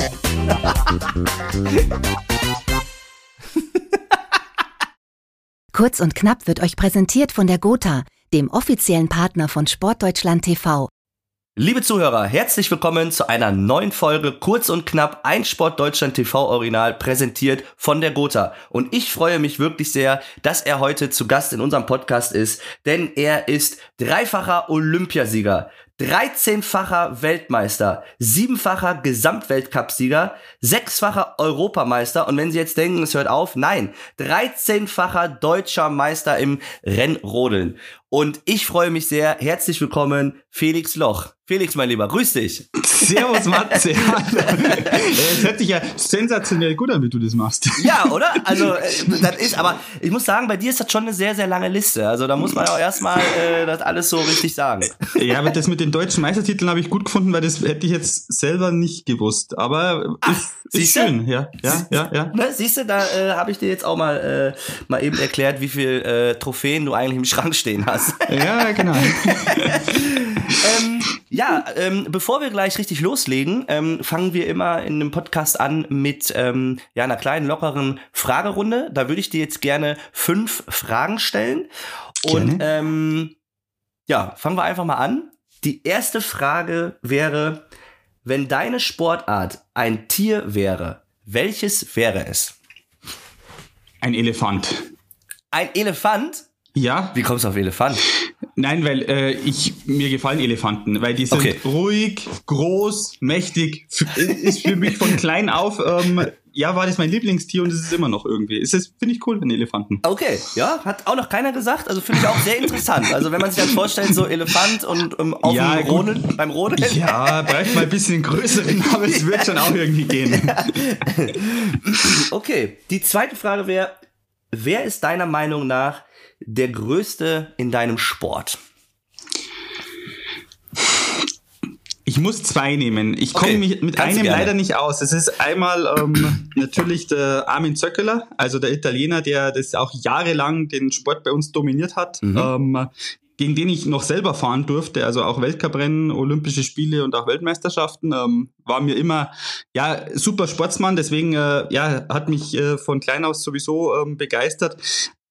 Kurz und knapp wird euch präsentiert von der Gotha, dem offiziellen Partner von Sportdeutschland TV. Liebe Zuhörer, herzlich willkommen zu einer neuen Folge Kurz und knapp ein Sport Deutschland TV Original präsentiert von der Gotha. Und ich freue mich wirklich sehr, dass er heute zu Gast in unserem Podcast ist, denn er ist dreifacher Olympiasieger, 13-facher Weltmeister, siebenfacher Gesamtweltcupsieger, sechsfacher Europameister und wenn Sie jetzt denken, es hört auf, nein, 13-facher deutscher Meister im Rennrodeln. Und ich freue mich sehr. Herzlich willkommen, Felix Loch. Felix, mein Lieber, grüß dich. Servus, Matze. Es hört sich ja sensationell gut an, wie du das machst. Ja, oder? Also, äh, das ist, aber ich muss sagen, bei dir ist das schon eine sehr, sehr lange Liste. Also, da muss man auch erstmal äh, das alles so richtig sagen. Ja, aber das mit den deutschen Meistertiteln habe ich gut gefunden, weil das hätte ich jetzt selber nicht gewusst. Aber Ach, ist, ist schön, ja. Ja, ja, ja. Ne, siehst du, da äh, habe ich dir jetzt auch mal, äh, mal eben erklärt, wie viel äh, Trophäen du eigentlich im Schrank stehen hast. Ja, genau. ähm, ja, ähm, bevor wir gleich richtig loslegen, ähm, fangen wir immer in einem Podcast an mit ähm, ja, einer kleinen, lockeren Fragerunde. Da würde ich dir jetzt gerne fünf Fragen stellen. Und ähm, ja, fangen wir einfach mal an. Die erste Frage wäre, wenn deine Sportart ein Tier wäre, welches wäre es? Ein Elefant. Ein Elefant? Ja. Wie kommst du auf Elefant? Nein, weil äh, ich mir gefallen Elefanten, weil die sind okay. ruhig, groß, mächtig. Ist für mich von klein auf ähm, ja, war das mein Lieblingstier und es ist immer noch irgendwie. Ist das finde ich cool, wenn Elefanten. Okay, ja, hat auch noch keiner gesagt. Also finde ich auch sehr interessant. Also wenn man sich dann vorstellt, so Elefant und um, auf ja, dem Rodeln, beim Rodeln. Ja, braucht mal ein bisschen größeren, aber es wird schon auch irgendwie gehen. Ja. Okay, die zweite Frage wäre, wer ist deiner Meinung nach der größte in deinem Sport? Ich muss zwei nehmen. Ich komme okay. mit einem leider nicht aus. Es ist einmal ähm, natürlich der Armin Zöckeler, also der Italiener, der das auch jahrelang den Sport bei uns dominiert hat. Mhm. Ähm, gegen den ich noch selber fahren durfte, also auch Weltcuprennen, Olympische Spiele und auch Weltmeisterschaften, ähm, war mir immer ja super Sportsmann. Deswegen äh, ja hat mich äh, von klein aus sowieso ähm, begeistert.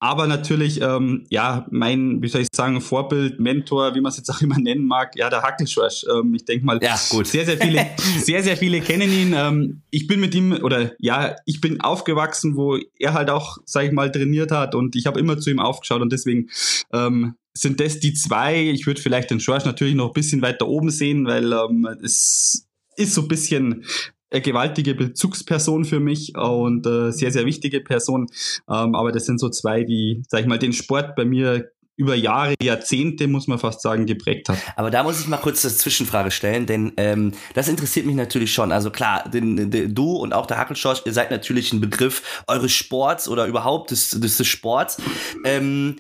Aber natürlich, ähm, ja, mein, wie soll ich sagen, Vorbild, Mentor, wie man es jetzt auch immer nennen mag, ja, der Hackelschorsch. Ähm, ich denke mal, ja, gut. sehr, sehr viele, sehr, sehr viele kennen ihn. Ähm, ich bin mit ihm, oder ja, ich bin aufgewachsen, wo er halt auch, sag ich mal, trainiert hat und ich habe immer zu ihm aufgeschaut und deswegen ähm, sind das die zwei. Ich würde vielleicht den Schorsch natürlich noch ein bisschen weiter oben sehen, weil ähm, es ist so ein bisschen eine gewaltige Bezugsperson für mich und äh, sehr, sehr wichtige Person. Ähm, aber das sind so zwei, die, sag ich mal, den Sport bei mir über Jahre, Jahrzehnte, muss man fast sagen, geprägt hat. Aber da muss ich mal kurz eine Zwischenfrage stellen, denn ähm, das interessiert mich natürlich schon. Also klar, den, den, du und auch der Hackelschorsch, ihr seid natürlich ein Begriff eures Sports oder überhaupt des, des, des Sports. Ähm,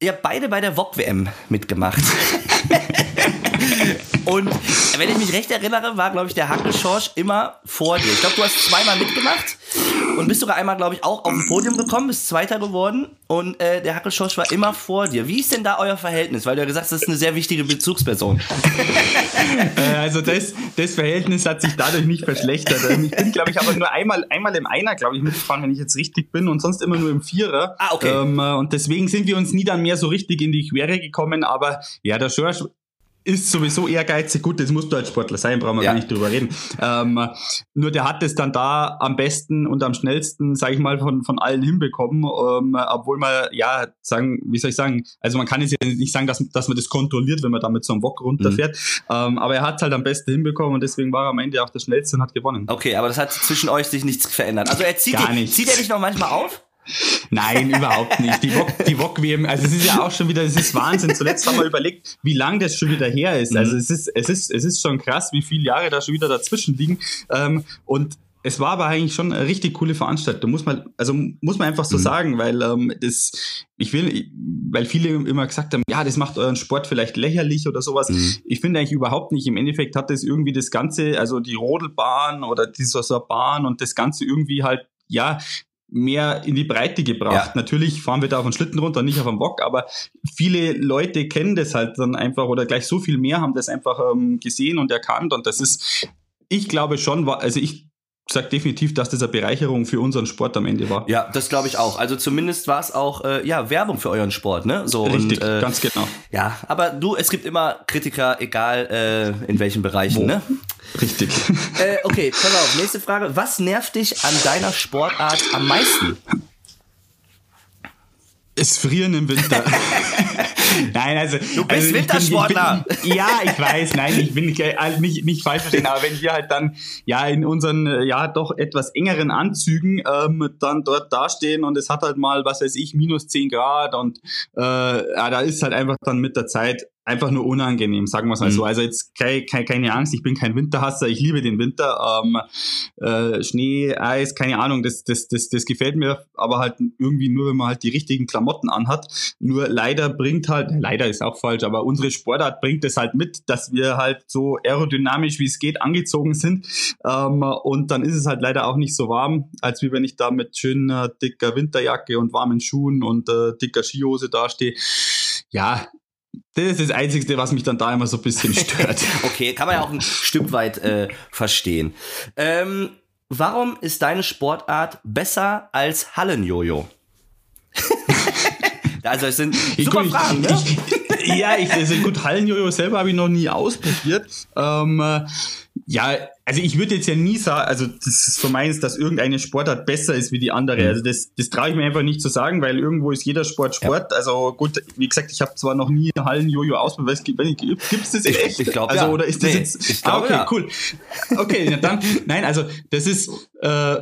ihr habt beide bei der VOG-WM mitgemacht. Und wenn ich mich recht erinnere, war, glaube ich, der Hackelschorsch immer vor dir. Ich glaube, du hast zweimal mitgemacht und bist sogar einmal, glaube ich, auch auf dem Podium gekommen, bist Zweiter geworden und äh, der Hackelschorsch war immer vor dir. Wie ist denn da euer Verhältnis? Weil du ja gesagt hast, das ist eine sehr wichtige Bezugsperson. äh, also das, das Verhältnis hat sich dadurch nicht verschlechtert. Ähm, ich bin, glaube ich, aber nur einmal, einmal im Einer, glaube ich, mitgefahren, wenn ich jetzt richtig bin und sonst immer nur im Vierer. Ah, okay. Ähm, äh, und deswegen sind wir uns nie dann mehr so richtig in die Quere gekommen. Aber ja, der Schorsch ist sowieso ehrgeizig. Gut, das musst du als Sportler sein, brauchen wir ja. gar nicht drüber reden. Ähm, nur der hat es dann da am besten und am schnellsten, sage ich mal, von, von allen hinbekommen. Ähm, obwohl man, ja, sagen, wie soll ich sagen, also man kann jetzt ja nicht sagen, dass, dass man das kontrolliert, wenn man da mit so einem Wok runterfährt. Mhm. Ähm, aber er hat es halt am besten hinbekommen und deswegen war er am Ende auch der schnellste und hat gewonnen. Okay, aber das hat zwischen euch sich nichts verändert. Also er zieht, Gar die, zieht er dich noch manchmal auf? Nein, überhaupt nicht. Die VOG, die VOG WM, also es ist ja auch schon wieder, es ist Wahnsinn. Zuletzt haben wir überlegt, wie lang das schon wieder her ist. Also mhm. es ist, es ist, es ist schon krass, wie viele Jahre da schon wieder dazwischen liegen. Ähm, und es war aber eigentlich schon eine richtig coole Veranstaltung, muss man, also muss man einfach so mhm. sagen, weil ähm, das, ich will, weil viele immer gesagt haben, ja, das macht euren Sport vielleicht lächerlich oder sowas. Mhm. Ich finde eigentlich überhaupt nicht. Im Endeffekt hat das irgendwie das Ganze, also die Rodelbahn oder so Bahn und das Ganze irgendwie halt ja, mehr in die Breite gebracht. Ja. Natürlich fahren wir da auf den Schlitten runter, nicht auf dem Bock, aber viele Leute kennen das halt dann einfach oder gleich so viel mehr haben das einfach ähm, gesehen und erkannt und das ist ich glaube schon, also ich sage definitiv, dass das eine Bereicherung für unseren Sport am Ende war. Ja, das glaube ich auch. Also zumindest war es auch äh, ja Werbung für euren Sport, ne? So richtig, und, äh, ganz genau. Ja, aber du, es gibt immer Kritiker, egal äh, in welchen Bereichen, Wo? ne? Richtig. Äh, okay, pass auf. Nächste Frage: Was nervt dich an deiner Sportart am meisten? Es frieren im Winter. nein, also. Du bist also Wintersportler. Bin, ich bin, ja, ich weiß, nein, ich bin äh, nicht, nicht falsch verstehen, aber wenn wir halt dann ja in unseren äh, ja doch etwas engeren Anzügen ähm, dann dort dastehen und es hat halt mal, was weiß ich, minus 10 Grad und äh, ja, da ist halt einfach dann mit der Zeit einfach nur unangenehm, sagen wir es mal mhm. so. Also jetzt keine, keine, keine Angst, ich bin kein Winterhasser, ich liebe den Winter. Ähm, äh, Schnee, Eis, keine Ahnung, das, das, das, das gefällt mir, aber halt irgendwie nur, wenn man halt die richtigen Klamotten anhat. Nur leider bringt halt, leider ist auch falsch, aber unsere Sportart bringt es halt mit, dass wir halt so aerodynamisch wie es geht angezogen sind. Ähm, und dann ist es halt leider auch nicht so warm, als wie wenn ich da mit schöner dicker Winterjacke und warmen Schuhen und äh, dicker Skihose dastehe. Ja, das ist das Einzige, was mich dann da immer so ein bisschen stört. okay, kann man ja auch ein Stück weit äh, verstehen. Ähm, warum ist deine Sportart besser als Hallenjojo? also es sind super ich, Fragen, ne? Ich, ja, ich, also gut, Hallenjojo selber habe ich noch nie ausprobiert. Ähm, äh, ja, also ich würde jetzt ja nie sagen, also das ist so meins, dass irgendeine Sportart besser ist wie die andere. Mhm. Also das, das traue ich mir einfach nicht zu sagen, weil irgendwo ist jeder Sport Sport. Ja. Also gut, wie gesagt, ich habe zwar noch nie Hallen-Jojo ausprobiert. Gibt es das ich, echt? Ich glaube also, ja. oder ist das nee, jetzt? Ich glaub, ah, okay, ja. cool. Okay, dann nein, also das ist äh,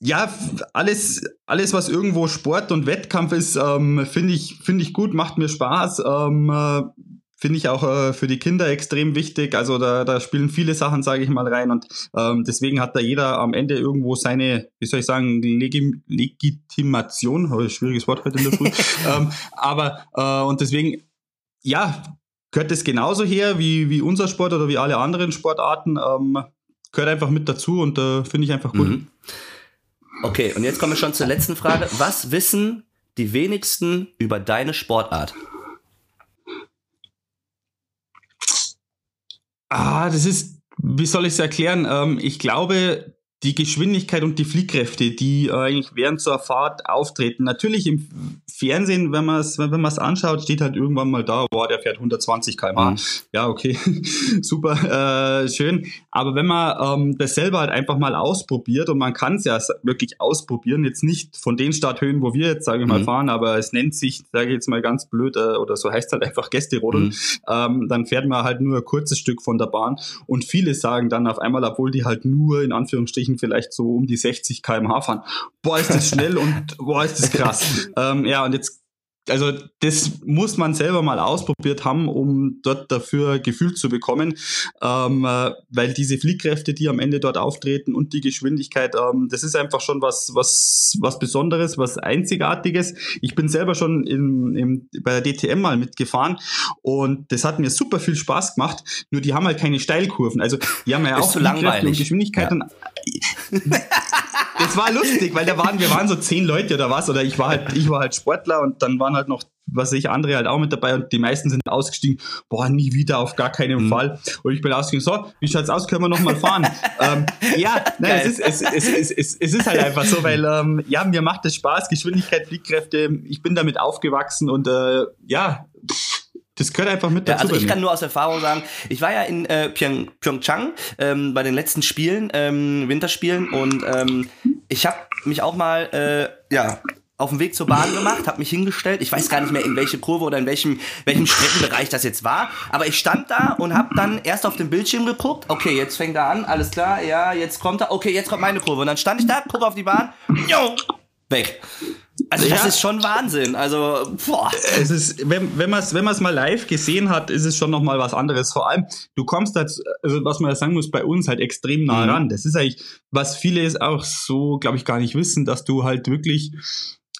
ja, alles, alles, was irgendwo Sport und Wettkampf ist, ähm, finde ich, finde ich gut, macht mir Spaß. Ähm, äh, finde ich auch äh, für die Kinder extrem wichtig. Also da, da spielen viele Sachen, sage ich mal, rein. Und ähm, deswegen hat da jeder am Ende irgendwo seine, wie soll ich sagen, Legim Legitimation. Oh, schwieriges Wort heute in der Früh. ähm, aber äh, und deswegen, ja, gehört es genauso her wie, wie unser Sport oder wie alle anderen Sportarten. Ähm, gehört einfach mit dazu und äh, finde ich einfach gut. Mhm. Okay, und jetzt kommen wir schon zur letzten Frage. Was wissen die wenigsten über deine Sportart? Ah, das ist, wie soll ich es erklären? Ähm, ich glaube, die Geschwindigkeit und die Fliehkräfte, die eigentlich während so einer Fahrt auftreten. Natürlich im Fernsehen, wenn man es wenn man es anschaut, steht halt irgendwann mal da, boah, der fährt 120 km/h. Mhm. Ja, okay, super, äh, schön. Aber wenn man ähm, das selber halt einfach mal ausprobiert und man kann es ja wirklich ausprobieren, jetzt nicht von den Starthöhen, wo wir jetzt, sage ich mal, mhm. fahren, aber es nennt sich, sage ich jetzt mal ganz blöd, äh, oder so heißt halt einfach Gästerodeln, mhm. ähm, dann fährt man halt nur ein kurzes Stück von der Bahn und viele sagen dann auf einmal, obwohl die halt nur in Anführungsstrichen vielleicht so um die 60 km/h fahren, boah, ist das schnell und boah, ist das krass. ähm, ja, und jetzt also das muss man selber mal ausprobiert haben, um dort dafür Gefühl zu bekommen, ähm, äh, weil diese Fliehkräfte, die am Ende dort auftreten und die Geschwindigkeit, ähm, das ist einfach schon was, was, was Besonderes, was Einzigartiges. Ich bin selber schon in, in, bei der DTM mal mitgefahren und das hat mir super viel Spaß gemacht. Nur die haben halt keine Steilkurven. Also die haben ja auch Fliehkräfte und Geschwindigkeit. Ja. Und, das war lustig, weil da waren, wir waren so zehn Leute oder was, oder ich war halt, ich war halt Sportler und dann waren halt noch, was ich, andere halt auch mit dabei und die meisten sind ausgestiegen, boah, nie wieder, auf gar keinen mhm. Fall. Und ich bin ausgestiegen, so, wie schaut's aus, können wir noch mal fahren? ähm, ja, nein, es ist, es, es, es, es, es ist halt einfach so, weil, ähm, ja, mir macht es Spaß, Geschwindigkeit, Fliehkräfte, ich bin damit aufgewachsen und, äh, ja, das gehört einfach mit dazu. Ja, also ich kann nur aus Erfahrung sagen, ich war ja in äh, Pyong, Pyeongchang ähm, bei den letzten Spielen, ähm, Winterspielen und ähm, ich habe mich auch mal äh, ja auf dem Weg zur Bahn gemacht, habe mich hingestellt. Ich weiß gar nicht mehr, in welche Kurve oder in welchem, welchem Streckenbereich das jetzt war. Aber ich stand da und habe dann erst auf den Bildschirm geguckt. Okay, jetzt fängt er an, alles klar. Ja, jetzt kommt er. Okay, jetzt kommt meine Kurve. Und dann stand ich da, gucke auf die Bahn. Jo, weg. Also das ja. ist schon Wahnsinn. Also boah. es ist, wenn, wenn man es wenn man's mal live gesehen hat, ist es schon noch mal was anderes. Vor allem, du kommst als, also was man ja sagen muss, bei uns halt extrem nah mhm. ran. Das ist eigentlich, was viele auch so, glaube ich, gar nicht wissen, dass du halt wirklich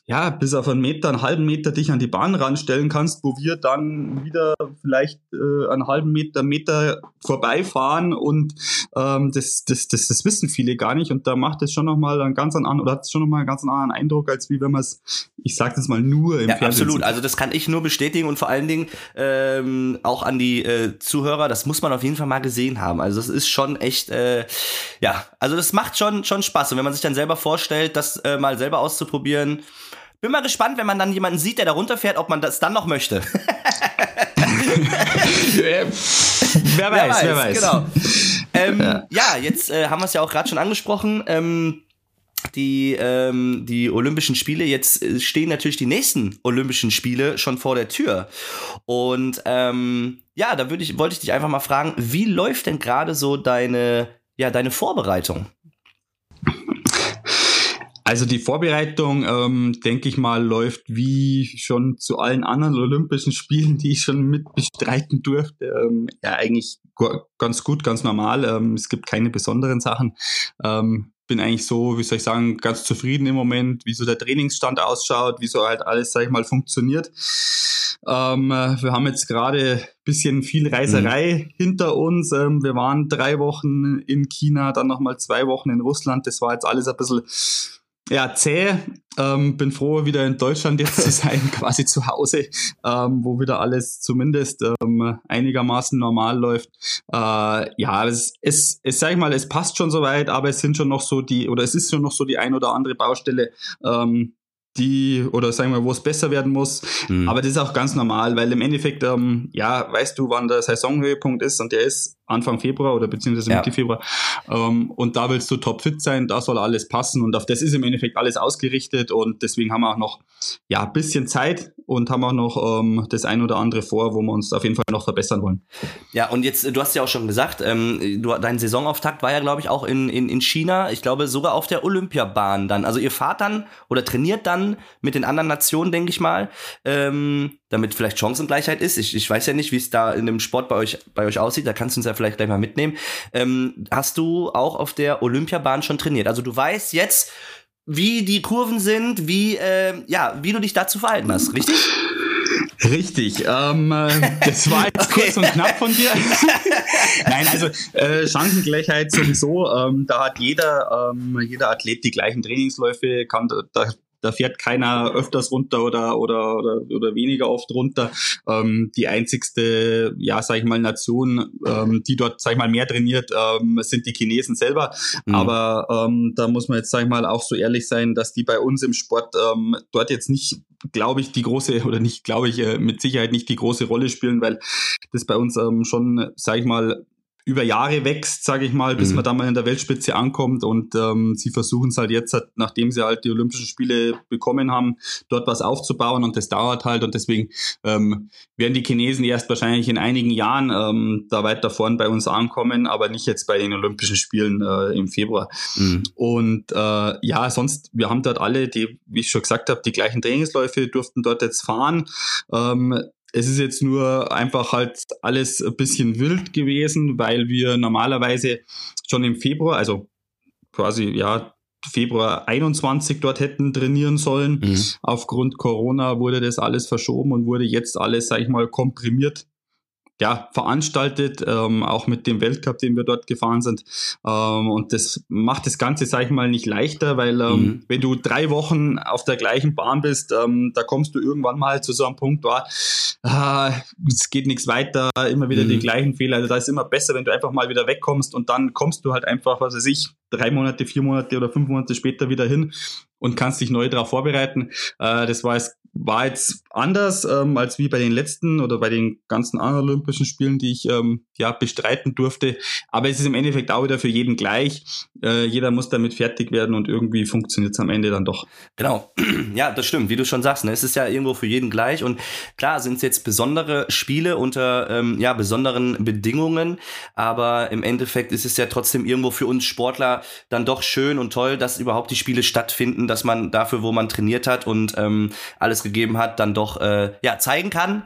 ja, bis auf einen Meter, einen halben Meter dich an die Bahn ranstellen kannst, wo wir dann wieder vielleicht äh, einen halben Meter, Meter vorbeifahren und ähm, das, das, das, das wissen viele gar nicht und da macht es schon nochmal einen ganz anderen, oder hat es schon nochmal einen ganz anderen Eindruck, als wie wenn man es, ich sag das mal, nur im ja, Fernsehen absolut, sieht. also das kann ich nur bestätigen und vor allen Dingen ähm, auch an die äh, Zuhörer, das muss man auf jeden Fall mal gesehen haben, also das ist schon echt, äh, ja, also das macht schon, schon Spaß. Und wenn man sich dann selber vorstellt, das äh, mal selber auszuprobieren, bin mal gespannt, wenn man dann jemanden sieht, der da runterfährt, ob man das dann noch möchte. wer, weiß, wer weiß, wer weiß. Genau. Ähm, ja. ja. jetzt äh, haben wir es ja auch gerade schon angesprochen. Ähm, die, ähm, die Olympischen Spiele, jetzt äh, stehen natürlich die nächsten Olympischen Spiele schon vor der Tür. Und ähm, ja, da würde ich, wollte ich dich einfach mal fragen, wie läuft denn gerade so deine, ja, deine Vorbereitung? Also die Vorbereitung, ähm, denke ich mal, läuft wie schon zu allen anderen Olympischen Spielen, die ich schon mit bestreiten durfte, ähm, ja eigentlich ganz gut, ganz normal. Ähm, es gibt keine besonderen Sachen. Ähm, bin eigentlich so, wie soll ich sagen, ganz zufrieden im Moment, wie so der Trainingsstand ausschaut, wie so halt alles, sag ich mal, funktioniert. Ähm, wir haben jetzt gerade bisschen viel Reiserei mhm. hinter uns. Ähm, wir waren drei Wochen in China, dann nochmal zwei Wochen in Russland. Das war jetzt alles ein bisschen ja, zäh. Ähm, bin froh, wieder in Deutschland jetzt zu sein, quasi zu Hause, ähm, wo wieder alles zumindest ähm, einigermaßen normal läuft. Äh, ja, es, es, es sag ich mal, es passt schon soweit, aber es sind schon noch so die, oder es ist schon noch so die ein oder andere Baustelle, ähm, die, oder sagen wir, wo es besser werden muss. Mhm. Aber das ist auch ganz normal, weil im Endeffekt, ähm, ja, weißt du, wann der Saisonhöhepunkt ist und der ist Anfang Februar oder beziehungsweise Mitte ja. Februar. Ähm, und da willst du topfit sein, da soll alles passen und auf das ist im Endeffekt alles ausgerichtet und deswegen haben wir auch noch ja ein bisschen Zeit und haben auch noch ähm, das ein oder andere vor, wo wir uns auf jeden Fall noch verbessern wollen. Ja, und jetzt, du hast ja auch schon gesagt, ähm, du, dein Saisonauftakt war ja, glaube ich, auch in, in, in China, ich glaube sogar auf der Olympiabahn dann. Also ihr fahrt dann oder trainiert dann mit den anderen Nationen, denke ich mal, ähm, damit vielleicht Chancengleichheit ist. Ich, ich weiß ja nicht, wie es da in dem Sport bei euch, bei euch aussieht, da kannst du uns ja vielleicht gleich mal mitnehmen. Ähm, hast du auch auf der Olympiabahn schon trainiert? Also du weißt jetzt, wie die Kurven sind, wie, äh, ja, wie du dich dazu verhalten hast, richtig? Richtig, ähm, äh, das war jetzt okay. kurz und knapp von dir. Nein, also äh, Chancengleichheit sowieso, ähm, da hat jeder, ähm, jeder Athlet die gleichen Trainingsläufe, kann da, da fährt keiner öfters runter oder, oder, oder, oder weniger oft runter. Ähm, die einzigste, ja, sag ich mal, Nation, ähm, die dort, sag ich mal, mehr trainiert, ähm, sind die Chinesen selber. Mhm. Aber ähm, da muss man jetzt, sag ich mal, auch so ehrlich sein, dass die bei uns im Sport ähm, dort jetzt nicht glaube ich, die große, oder nicht, glaube ich, äh, mit Sicherheit nicht die große Rolle spielen, weil das bei uns ähm, schon, sage ich mal, über Jahre wächst, sage ich mal, bis mhm. man da mal in der Weltspitze ankommt. Und ähm, sie versuchen es halt jetzt, halt, nachdem sie halt die Olympischen Spiele bekommen haben, dort was aufzubauen. Und das dauert halt. Und deswegen ähm, werden die Chinesen erst wahrscheinlich in einigen Jahren ähm, da weiter vorn bei uns ankommen, aber nicht jetzt bei den Olympischen Spielen äh, im Februar. Mhm. Und äh, ja, sonst, wir haben dort alle, die, wie ich schon gesagt habe, die gleichen Trainingsläufe durften dort jetzt fahren. Ähm, es ist jetzt nur einfach halt alles ein bisschen wild gewesen, weil wir normalerweise schon im Februar, also quasi ja Februar 21 dort hätten trainieren sollen. Mhm. Aufgrund Corona wurde das alles verschoben und wurde jetzt alles, sag ich mal, komprimiert ja, veranstaltet, ähm, auch mit dem Weltcup, den wir dort gefahren sind. Ähm, und das macht das Ganze, sag ich mal, nicht leichter, weil ähm, mhm. wenn du drei Wochen auf der gleichen Bahn bist, ähm, da kommst du irgendwann mal zu so einem Punkt, wo ah, es geht nichts weiter, immer wieder mhm. die gleichen Fehler. Also da ist immer besser, wenn du einfach mal wieder wegkommst und dann kommst du halt einfach, was weiß ich, drei Monate, vier Monate oder fünf Monate später wieder hin und kannst dich neu darauf vorbereiten. Äh, das war jetzt, war jetzt anders ähm, als wie bei den letzten oder bei den ganzen anderen Olympischen Spielen, die ich ähm, ja bestreiten durfte. Aber es ist im Endeffekt auch wieder für jeden gleich. Äh, jeder muss damit fertig werden und irgendwie funktioniert es am Ende dann doch. Genau, ja, das stimmt, wie du schon sagst. Ne? Es ist ja irgendwo für jeden gleich und klar sind es jetzt besondere Spiele unter ähm, ja besonderen Bedingungen, aber im Endeffekt ist es ja trotzdem irgendwo für uns Sportler dann doch schön und toll, dass überhaupt die Spiele stattfinden dass man dafür, wo man trainiert hat und ähm, alles gegeben hat, dann doch äh, ja zeigen kann,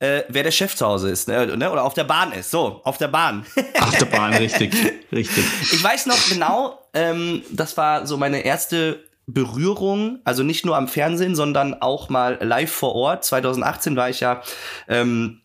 äh, wer der Chef zu Hause ist, ne? ne? oder auf der Bahn ist. So, auf der Bahn. auf der Bahn, richtig, richtig. Ich weiß noch genau, ähm, das war so meine erste Berührung, also nicht nur am Fernsehen, sondern auch mal live vor Ort. 2018 war ich ja ähm,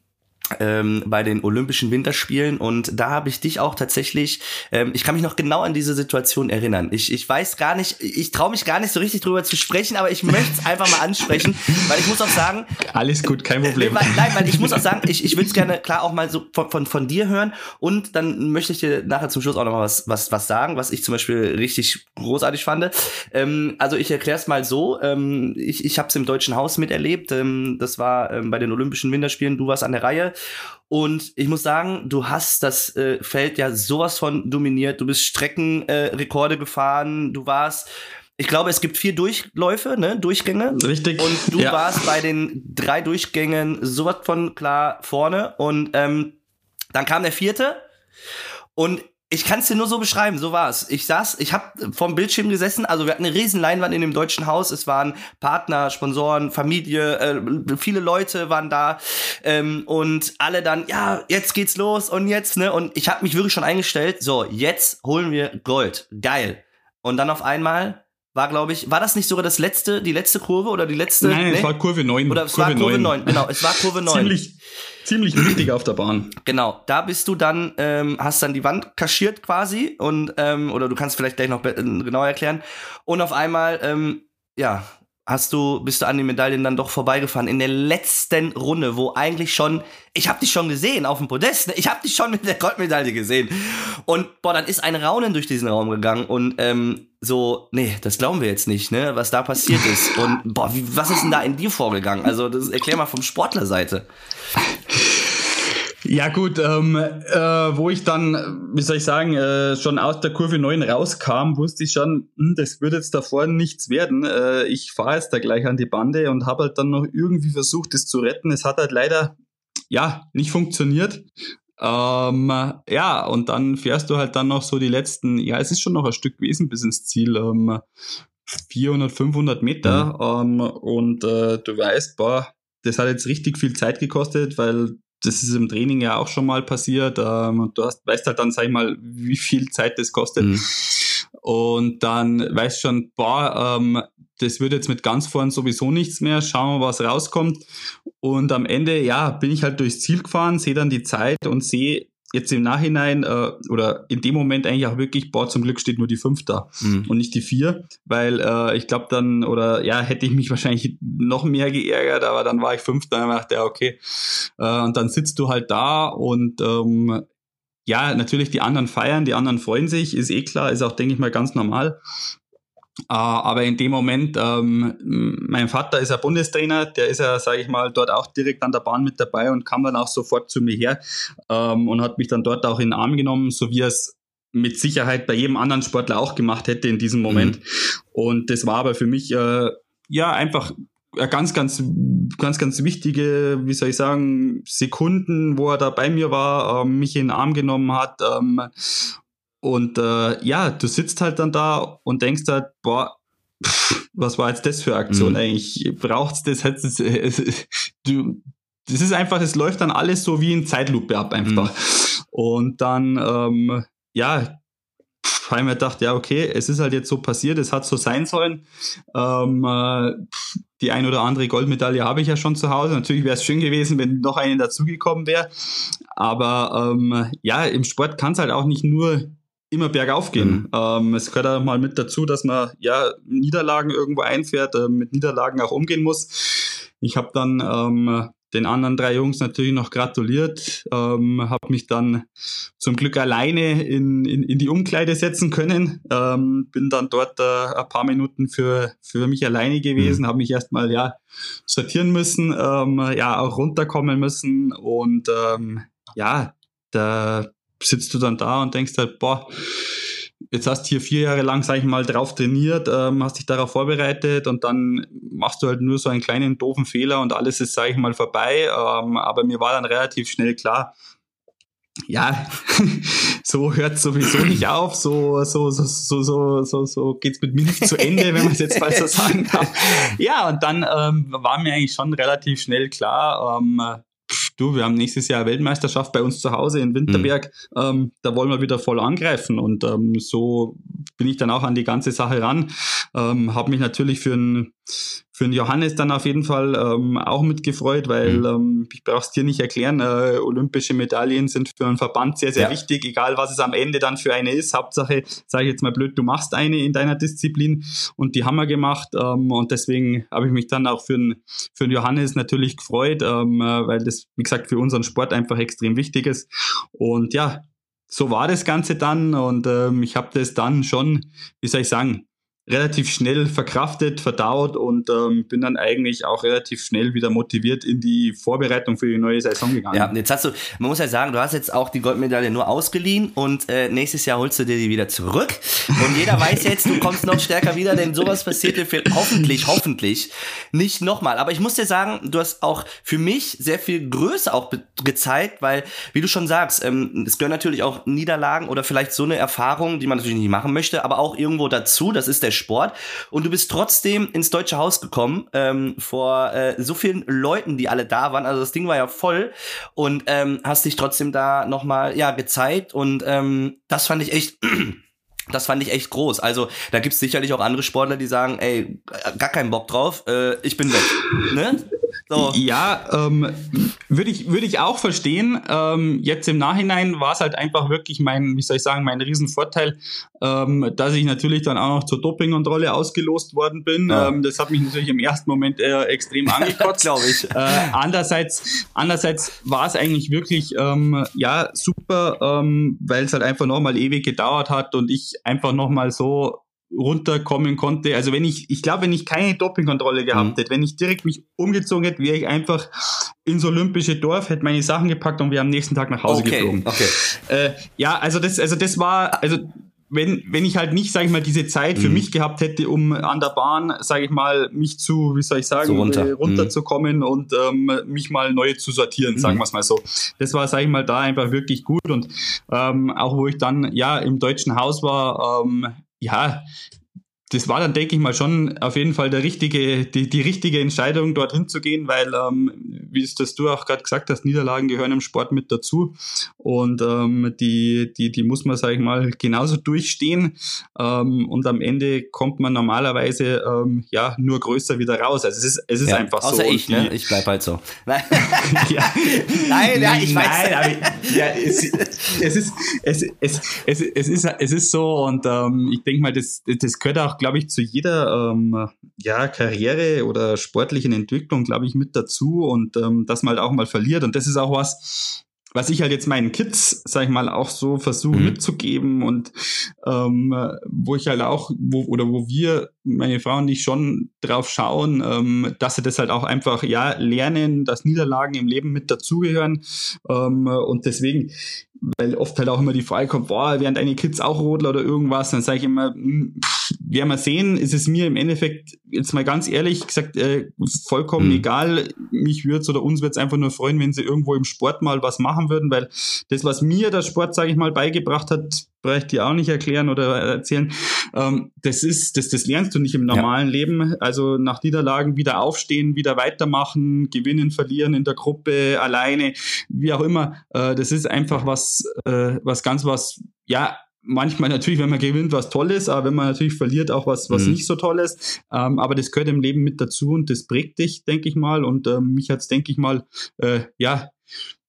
ähm, bei den Olympischen Winterspielen und da habe ich dich auch tatsächlich, ähm, ich kann mich noch genau an diese Situation erinnern. Ich, ich weiß gar nicht, ich traue mich gar nicht so richtig drüber zu sprechen, aber ich möchte es einfach mal ansprechen, weil ich muss auch sagen. Alles gut, kein Problem. Weil, nein, weil ich muss auch sagen, ich, ich würde es gerne klar auch mal so von, von, von dir hören und dann möchte ich dir nachher zum Schluss auch noch mal was, was, was sagen, was ich zum Beispiel richtig großartig fand. Ähm, also ich erkläre es mal so, ähm, ich, ich habe es im Deutschen Haus miterlebt, ähm, das war ähm, bei den Olympischen Winterspielen, du warst an der Reihe und ich muss sagen, du hast das äh, Feld ja sowas von dominiert. Du bist Streckenrekorde äh, gefahren. Du warst, ich glaube, es gibt vier Durchläufe, ne, Durchgänge. Richtig. Und du ja. warst bei den drei Durchgängen sowas von klar vorne. Und ähm, dann kam der vierte. Und ich kann es dir nur so beschreiben, so war es. Ich saß, ich habe vorm Bildschirm gesessen, also wir hatten eine riesen Leinwand in dem deutschen Haus, es waren Partner, Sponsoren, Familie, äh, viele Leute waren da ähm, und alle dann, ja, jetzt geht's los und jetzt, ne? Und ich habe mich wirklich schon eingestellt, so, jetzt holen wir Gold. Geil. Und dann auf einmal war, glaube ich, war das nicht sogar das letzte, die letzte Kurve oder die letzte? Nein, nee? es war Kurve 9. Oder es Kurve war Kurve 9. 9. Genau, es war Kurve 9. Ziemlich, ziemlich wichtig auf der Bahn. Genau, da bist du dann, ähm, hast dann die Wand kaschiert quasi und, ähm, oder du kannst vielleicht gleich noch genauer erklären. Und auf einmal, ähm, ja, hast du, bist du an den Medaillen dann doch vorbeigefahren in der letzten Runde, wo eigentlich schon, ich habe dich schon gesehen auf dem Podest, ne? ich habe dich schon mit der Goldmedaille gesehen. Und boah, dann ist ein Raunen durch diesen Raum gegangen und ähm, so, nee, das glauben wir jetzt nicht, ne, was da passiert ist. Und boah, wie, was ist denn da in dir vorgegangen? Also, das erklär mal vom Sportlerseite. Ja gut, ähm, äh, wo ich dann, wie soll ich sagen, äh, schon aus der Kurve 9 rauskam, wusste ich schon, hm, das wird jetzt da vorne nichts werden. Äh, ich fahre jetzt da gleich an die Bande und habe halt dann noch irgendwie versucht, das zu retten. Es hat halt leider ja nicht funktioniert. Ähm, ja, und dann fährst du halt dann noch so die letzten, ja, es ist schon noch ein Stück gewesen bis ins Ziel. Ähm, 400, 500 Meter mhm. ähm, und äh, du weißt, boah, das hat jetzt richtig viel Zeit gekostet, weil das ist im Training ja auch schon mal passiert. Ähm, du hast, weißt halt dann, sag ich mal, wie viel Zeit das kostet. Mhm. Und dann weißt schon, boah, ähm, das wird jetzt mit ganz vorn sowieso nichts mehr. Schauen wir, was rauskommt. Und am Ende, ja, bin ich halt durchs Ziel gefahren, sehe dann die Zeit und sehe, jetzt im Nachhinein äh, oder in dem Moment eigentlich auch wirklich, boah, zum Glück steht nur die fünf da mhm. und nicht die vier, weil äh, ich glaube dann, oder ja, hätte ich mich wahrscheinlich noch mehr geärgert, aber dann war ich fünfter und dachte, ja, okay. Äh, und dann sitzt du halt da und ähm, ja, natürlich die anderen feiern, die anderen freuen sich, ist eh klar, ist auch, denke ich mal, ganz normal. Uh, aber in dem Moment, ähm, mein Vater ist ja Bundestrainer, der ist ja, sage ich mal, dort auch direkt an der Bahn mit dabei und kam dann auch sofort zu mir her ähm, und hat mich dann dort auch in den Arm genommen, so wie er es mit Sicherheit bei jedem anderen Sportler auch gemacht hätte in diesem Moment. Mhm. Und das war aber für mich äh, ja einfach ganz, ganz, ganz, ganz wichtige, wie soll ich sagen, Sekunden, wo er da bei mir war, äh, mich in den Arm genommen hat ähm, und äh, ja, du sitzt halt dann da und denkst halt, boah, pff, was war jetzt das für Aktion mhm. eigentlich? Braucht's das? Hättest du, das ist einfach, es läuft dann alles so wie in Zeitlupe ab einfach. Mhm. Und dann, ähm, ja, habe ich mir gedacht, ja, okay, es ist halt jetzt so passiert, es hat so sein sollen. Ähm, äh, die ein oder andere Goldmedaille habe ich ja schon zu Hause. Natürlich wäre es schön gewesen, wenn noch eine dazugekommen wäre. Aber ähm, ja, im Sport kann es halt auch nicht nur immer bergauf gehen. Mhm. Ähm, es gehört auch mal mit dazu, dass man ja Niederlagen irgendwo einfährt, äh, mit Niederlagen auch umgehen muss. Ich habe dann ähm, den anderen drei Jungs natürlich noch gratuliert, ähm, habe mich dann zum Glück alleine in, in, in die Umkleide setzen können, ähm, bin dann dort äh, ein paar Minuten für, für mich alleine gewesen, mhm. habe mich erstmal ja sortieren müssen, ähm, ja auch runterkommen müssen und ähm, ja, da sitzt du dann da und denkst halt, boah, jetzt hast du hier vier Jahre lang, sag ich mal, drauf trainiert, ähm, hast dich darauf vorbereitet und dann machst du halt nur so einen kleinen doofen Fehler und alles ist, sag ich mal, vorbei. Ähm, aber mir war dann relativ schnell klar, ja, so hört sowieso nicht auf, so, so, so, so, so, so, so geht's mit mir nicht zu Ende, wenn man es jetzt mal so sagen kann. Ja, und dann ähm, war mir eigentlich schon relativ schnell klar, ähm, du, wir haben nächstes Jahr Weltmeisterschaft bei uns zu Hause in Winterberg, mhm. ähm, da wollen wir wieder voll angreifen und ähm, so bin ich dann auch an die ganze Sache ran. Ähm, habe mich natürlich für einen für den Johannes dann auf jeden Fall ähm, auch mitgefreut, weil mhm. ähm, ich brauche es dir nicht erklären, äh, olympische Medaillen sind für einen Verband sehr, sehr ja. wichtig, egal was es am Ende dann für eine ist. Hauptsache, sage ich jetzt mal blöd, du machst eine in deiner Disziplin und die haben wir gemacht ähm, und deswegen habe ich mich dann auch für den, für den Johannes natürlich gefreut, ähm, äh, weil das, wie gesagt, für unseren Sport einfach extrem wichtig ist. Und ja, so war das Ganze dann und ähm, ich habe das dann schon, wie soll ich sagen, relativ schnell verkraftet, verdaut und ähm, bin dann eigentlich auch relativ schnell wieder motiviert in die Vorbereitung für die neue Saison gegangen. Ja, jetzt hast du, man muss ja sagen, du hast jetzt auch die Goldmedaille nur ausgeliehen und äh, nächstes Jahr holst du dir die wieder zurück. Und jeder weiß jetzt, du kommst noch stärker wieder, denn sowas passiert dir hoffentlich, hoffentlich nicht nochmal. Aber ich muss dir sagen, du hast auch für mich sehr viel Größe auch gezeigt, weil, wie du schon sagst, ähm, es gehören natürlich auch Niederlagen oder vielleicht so eine Erfahrung, die man natürlich nicht machen möchte, aber auch irgendwo dazu. Das ist der Sport. Und du bist trotzdem ins Deutsche Haus gekommen, ähm, vor äh, so vielen Leuten, die alle da waren. Also das Ding war ja voll und ähm, hast dich trotzdem da nochmal, ja, gezeigt. Und ähm, das fand ich echt. Das fand ich echt groß. Also da gibt's sicherlich auch andere Sportler, die sagen, ey, gar keinen Bock drauf, äh, ich bin weg. Ne? So. Ja, ähm, würde ich, würde ich auch verstehen. Ähm, jetzt im Nachhinein war es halt einfach wirklich mein, wie soll ich sagen, mein Riesenvorteil, ähm, dass ich natürlich dann auch noch zur Dopingkontrolle ausgelost worden bin. Ja. Ähm, das hat mich natürlich im ersten Moment äh, extrem angekotzt. Glaube ich. Äh, andererseits, andererseits war es eigentlich wirklich ähm, ja super, ähm, weil es halt einfach nochmal ewig gedauert hat und ich einfach nochmal so runterkommen konnte. Also wenn ich, ich glaube, wenn ich keine Dopingkontrolle gehabt mhm. hätte, wenn ich direkt mich umgezogen hätte, wäre ich einfach ins olympische Dorf, hätte meine Sachen gepackt und wir am nächsten Tag nach Hause okay. geflogen. Okay. Äh, ja, also das, also das war, also wenn, wenn ich halt nicht, sage ich mal, diese Zeit für mhm. mich gehabt hätte, um an der Bahn, sage ich mal, mich zu, wie soll ich sagen, so runter. äh, runterzukommen mhm. und ähm, mich mal neu zu sortieren, sagen mhm. wir es mal so. Das war, sage ich mal, da einfach wirklich gut und ähm, auch wo ich dann ja im deutschen Haus war, ähm, ja, das war dann, denke ich mal, schon auf jeden Fall der richtige, die, die richtige Entscheidung, dorthin zu gehen, weil, ähm, wie es das du auch gerade gesagt hast, Niederlagen gehören im Sport mit dazu. Und ähm, die, die, die muss man, sage ich mal, genauso durchstehen. Ähm, und am Ende kommt man normalerweise ähm, ja nur größer wieder raus. Also es ist, es ist ja, einfach außer so. ich, ne? Ich bleib halt so. Nein, ja. nein, ja, ich nein, weiß. Aber, ja, es, es, ist, es, es, es, es, ist, es ist so und ähm, ich denke mal, das, das gehört auch glaube ich, zu jeder ähm, ja, Karriere oder sportlichen Entwicklung, glaube ich, mit dazu und ähm, dass man halt auch mal verliert. Und das ist auch was, was ich halt jetzt meinen Kids, sag ich mal, auch so versuche mhm. mitzugeben und ähm, wo ich halt auch, wo, oder wo wir, meine Frau und ich schon drauf schauen, ähm, dass sie das halt auch einfach, ja, lernen, dass Niederlagen im Leben mit dazugehören ähm, und deswegen, weil oft halt auch immer die Frage kommt, boah, wären deine Kids auch Rodler oder irgendwas, dann sage ich immer, hm, pff, werden wir sehen, ist es mir im Endeffekt, jetzt mal ganz ehrlich gesagt, äh, vollkommen mhm. egal, mich würde oder uns würde es einfach nur freuen, wenn sie irgendwo im Sport mal was machen würden, weil das, was mir der Sport, sage ich mal, beigebracht hat, brauche ich dir auch nicht erklären oder erzählen. Ähm, das ist, das, das lernst du nicht im normalen ja. Leben. Also nach Niederlagen wieder aufstehen, wieder weitermachen, gewinnen, verlieren in der Gruppe, alleine, wie auch immer. Äh, das ist einfach was, äh, was ganz was, ja, manchmal natürlich, wenn man gewinnt, was Tolles, aber wenn man natürlich verliert, auch was, was mhm. nicht so Tolles. Ähm, aber das gehört im Leben mit dazu und das prägt dich, denke ich mal. Und ähm, mich hat's, denke ich mal, äh, ja,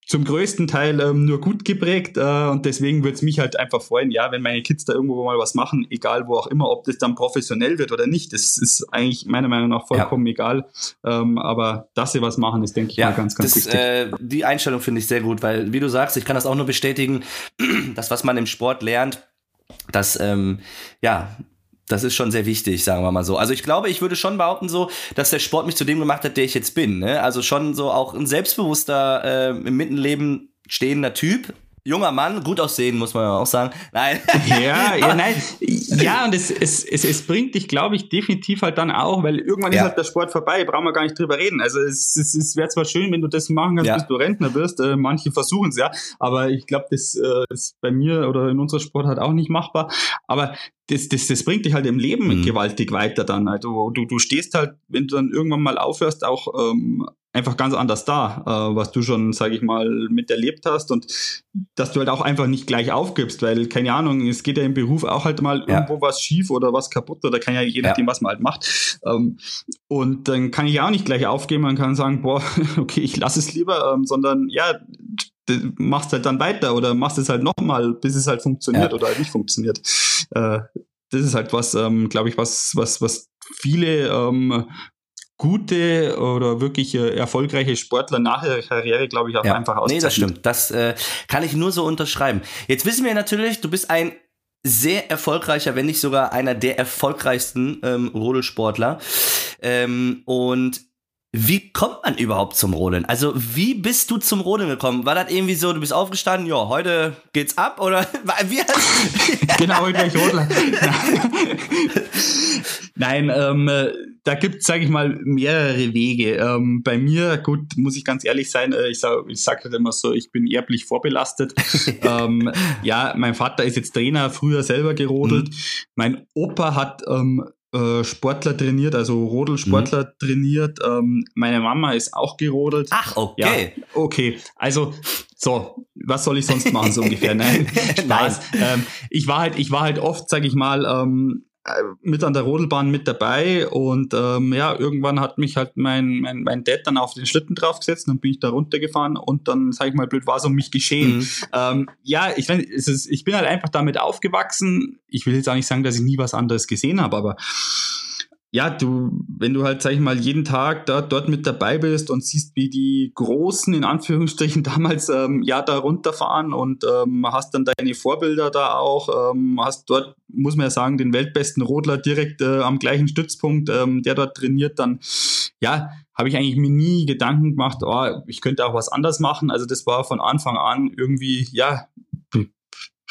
zum größten Teil ähm, nur gut geprägt äh, und deswegen würde es mich halt einfach freuen, ja, wenn meine Kids da irgendwo mal was machen, egal wo auch immer, ob das dann professionell wird oder nicht, das ist eigentlich meiner Meinung nach vollkommen ja. egal, ähm, aber dass sie was machen, ist denke ich ja, mal ganz, ganz das, wichtig. Äh, die Einstellung finde ich sehr gut, weil wie du sagst, ich kann das auch nur bestätigen, das, was man im Sport lernt, dass ähm, ja das ist schon sehr wichtig, sagen wir mal so. Also ich glaube, ich würde schon behaupten so, dass der Sport mich zu dem gemacht hat, der ich jetzt bin. Ne? Also schon so auch ein selbstbewusster, äh, im Mittenleben stehender Typ, junger Mann, gut aussehen, muss man ja auch sagen. Nein. Ja, ja, nein. Ja, und es, es, es, es bringt dich, glaube ich, definitiv halt dann auch, weil irgendwann ja. ist halt der Sport vorbei, brauchen wir gar nicht drüber reden. Also es, es, es wäre zwar schön, wenn du das machen kannst, ja. bis du Rentner wirst. Äh, manche versuchen es ja, aber ich glaube, das äh, ist bei mir oder in unserer Sport halt auch nicht machbar. Aber das, das, das bringt dich halt im Leben mhm. gewaltig weiter dann. Also du, du stehst halt, wenn du dann irgendwann mal aufhörst, auch ähm, einfach ganz anders da, äh, was du schon, sage ich mal, miterlebt hast und dass du halt auch einfach nicht gleich aufgibst, weil, keine Ahnung, es geht ja im Beruf auch halt mal ja. irgendwo was schief oder was kaputt oder kann ja je nachdem, ja. was man halt macht. Ähm, und dann kann ich auch nicht gleich aufgeben und kann sagen, boah, okay, ich lasse es lieber, ähm, sondern ja, machst halt dann weiter oder machst es halt nochmal, bis es halt funktioniert ja. oder halt nicht funktioniert. Äh, das ist halt was, ähm, glaube ich, was, was, was viele ähm, gute oder wirklich äh, erfolgreiche Sportler nach ihrer Karriere, glaube ich, auch ja. einfach auszeichnet. Nee, das stimmt. Das äh, kann ich nur so unterschreiben. Jetzt wissen wir natürlich, du bist ein sehr erfolgreicher, wenn nicht sogar einer der erfolgreichsten ähm, Rodelsportler. Ähm, und wie kommt man überhaupt zum Rodeln? Also, wie bist du zum Rodeln gekommen? War das irgendwie so, du bist aufgestanden, ja, heute geht's ab oder wie hast Genau, heute bin ich Rodler. Nein, ähm, da gibt es, sage ich mal, mehrere Wege. Ähm, bei mir, gut, muss ich ganz ehrlich sein, äh, ich sage ich sag halt immer so, ich bin erblich vorbelastet. ähm, ja, mein Vater ist jetzt Trainer, früher selber gerodelt. Mhm. Mein Opa hat ähm, äh, Sportler trainiert, also Rodelsportler mhm. trainiert. Ähm, meine Mama ist auch gerodelt. Ach, okay. Ja, okay, also so, was soll ich sonst machen so ungefähr? Nein, Spaß. Nein. Ähm, ich war halt, ich war halt oft, sage ich mal, ähm, äh, mit an der Rodelbahn mit dabei und ähm, ja, irgendwann hat mich halt mein, mein, mein Dad dann auf den Schlitten draufgesetzt, dann bin ich da runtergefahren und dann, sag ich mal, blöd war es um mich geschehen. Mhm. Ähm, ja, ich, es ist, ich bin halt einfach damit aufgewachsen. Ich will jetzt auch nicht sagen, dass ich nie was anderes gesehen habe, aber ja, du, wenn du halt, sag ich mal, jeden Tag da, dort mit dabei bist und siehst, wie die Großen in Anführungsstrichen damals ähm, ja da runterfahren und ähm, hast dann deine Vorbilder da auch, ähm, hast dort, muss man ja sagen, den weltbesten Rodler direkt äh, am gleichen Stützpunkt, ähm, der dort trainiert, dann ja, habe ich eigentlich mir nie Gedanken gemacht, oh, ich könnte auch was anders machen. Also das war von Anfang an irgendwie, ja,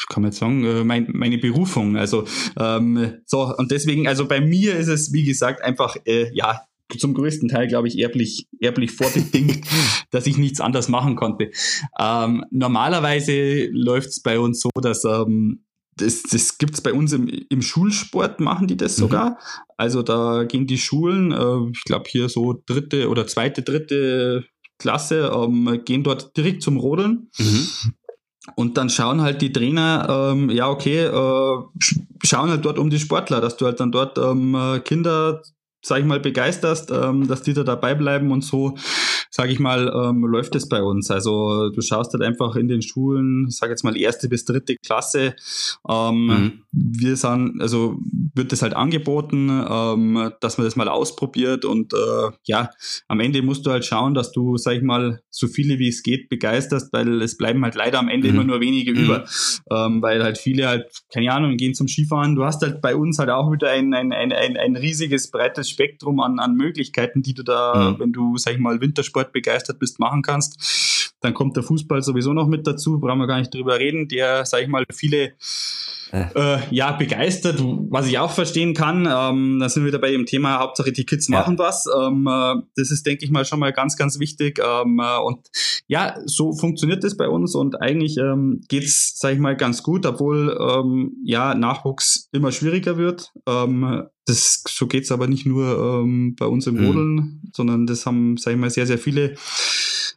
kann man jetzt sagen, äh, mein, meine Berufung. Also ähm, so, und deswegen, also bei mir ist es, wie gesagt, einfach, äh, ja, zum größten Teil, glaube ich, erblich, erblich vorbedingt, dass ich nichts anders machen konnte. Ähm, normalerweise läuft es bei uns so, dass ähm, das, das gibt es bei uns im, im Schulsport, machen die das mhm. sogar. Also da gehen die Schulen, äh, ich glaube hier so dritte oder zweite, dritte Klasse, ähm, gehen dort direkt zum Rodeln. Mhm. Und dann schauen halt die Trainer, ähm, ja, okay, äh, schauen halt dort um die Sportler, dass du halt dann dort ähm, Kinder, sag ich mal, begeisterst, ähm, dass die da dabei bleiben und so sage ich mal, ähm, läuft es bei uns. Also du schaust halt einfach in den Schulen, sage jetzt mal erste bis dritte Klasse. Ähm, mhm. Wir sind, also wird das halt angeboten, ähm, dass man das mal ausprobiert und äh, ja, am Ende musst du halt schauen, dass du, sag ich mal, so viele wie es geht begeisterst, weil es bleiben halt leider am Ende mhm. immer nur wenige mhm. über, ähm, weil halt viele halt, keine Ahnung, gehen zum Skifahren. Du hast halt bei uns halt auch wieder ein, ein, ein, ein, ein riesiges, breites Spektrum an, an Möglichkeiten, die du da, mhm. wenn du, sag ich mal, Wintersport Sport begeistert bist, machen kannst. Dann kommt der Fußball sowieso noch mit dazu, brauchen wir gar nicht drüber reden, der, sag ich mal, viele äh. äh, ja, begeistert, was ich auch verstehen kann. Ähm, da sind wir wieder bei dem Thema, Hauptsache die Kids machen ja. was. Ähm, äh, das ist, denke ich mal, schon mal ganz, ganz wichtig. Ähm, äh, und ja, so funktioniert das bei uns und eigentlich ähm, geht's, sag ich mal, ganz gut, obwohl ähm, ja Nachwuchs immer schwieriger wird. Ähm, das, so geht's aber nicht nur ähm, bei uns im mhm. Rodeln, mhm. sondern das haben, sag ich mal, sehr, sehr viele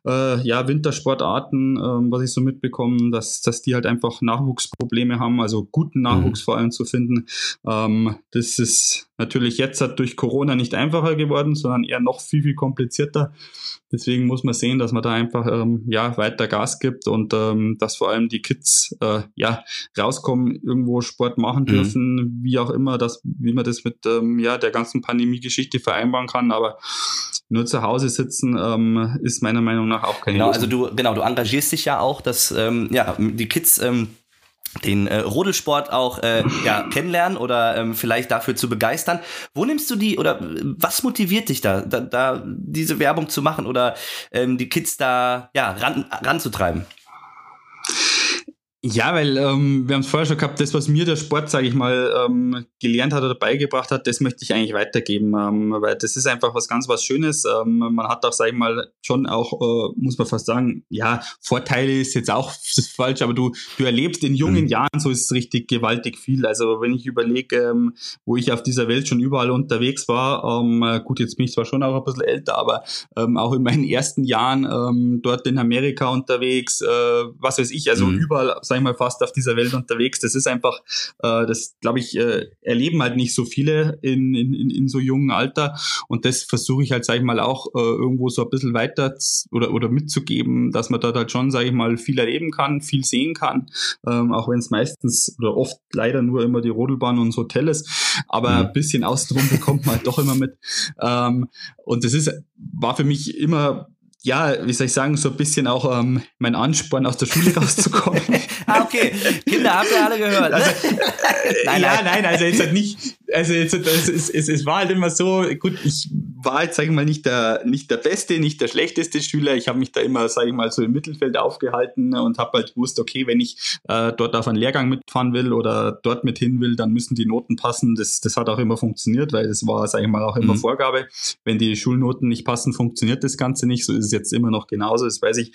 äh, ja, Wintersportarten, ähm, was ich so mitbekomme, dass, dass die halt einfach Nachwuchsprobleme haben, also guten Nachwuchs mhm. vor allem zu finden. Ähm, das ist natürlich jetzt hat durch Corona nicht einfacher geworden, sondern eher noch viel, viel komplizierter. Deswegen muss man sehen, dass man da einfach ähm, ja weiter Gas gibt und ähm, dass vor allem die Kids äh, ja rauskommen, irgendwo Sport machen mhm. dürfen, mhm. wie auch immer, dass wie man das mit ähm, ja der ganzen Pandemie-Geschichte vereinbaren kann. Aber nur zu Hause sitzen ähm, ist meiner Meinung nach auch keine Genau, Lösung. also du genau, du engagierst dich ja auch, dass ähm, ja die Kids ähm, den äh, Rodelsport auch äh, ja, kennenlernen oder ähm, vielleicht dafür zu begeistern. Wo nimmst du die oder was motiviert dich da, da, da diese Werbung zu machen oder ähm, die Kids da ja ran, ranzutreiben? Ja, weil ähm, wir haben es vorher schon gehabt, das, was mir der Sport, sage ich mal, ähm, gelernt hat oder beigebracht hat, das möchte ich eigentlich weitergeben, ähm, weil das ist einfach was ganz was Schönes. Ähm, man hat auch, sage ich mal, schon auch, äh, muss man fast sagen, ja, Vorteile ist jetzt auch falsch, aber du, du erlebst in jungen mhm. Jahren, so ist es richtig gewaltig viel. Also wenn ich überlege, ähm, wo ich auf dieser Welt schon überall unterwegs war, ähm, gut, jetzt bin ich zwar schon auch ein bisschen älter, aber ähm, auch in meinen ersten Jahren ähm, dort in Amerika unterwegs, äh, was weiß ich, also mhm. überall sag ich mal, fast auf dieser Welt unterwegs. Das ist einfach, äh, das glaube ich, äh, erleben halt nicht so viele in, in, in so jungen Alter. Und das versuche ich halt, sag ich mal, auch äh, irgendwo so ein bisschen weiter oder, oder mitzugeben, dass man dort halt schon, sage ich mal, viel erleben kann, viel sehen kann, ähm, auch wenn es meistens oder oft leider nur immer die Rodelbahn und das Hotel ist. Aber mhm. ein bisschen außenrum bekommt man halt doch immer mit. Ähm, und das ist, war für mich immer ja, wie soll ich sagen, so ein bisschen auch ähm, mein Ansporn aus der Schule rauszukommen. ah, okay. Kinder, habt ihr alle gehört. Ne? Also, nein, ja, nein. nein, also jetzt halt nicht, also jetzt, es, es, es, es war halt immer so, gut, ich war jetzt, sag ich mal, nicht der, nicht der beste, nicht der schlechteste Schüler. Ich habe mich da immer, sag ich mal, so im Mittelfeld aufgehalten und habe halt gewusst, okay, wenn ich äh, dort auf einen Lehrgang mitfahren will oder dort mit hin will, dann müssen die Noten passen. Das, das hat auch immer funktioniert, weil das war, sag ich mal, auch immer mhm. Vorgabe. Wenn die Schulnoten nicht passen, funktioniert das Ganze nicht. So ist es jetzt immer noch genauso. Das weiß ich.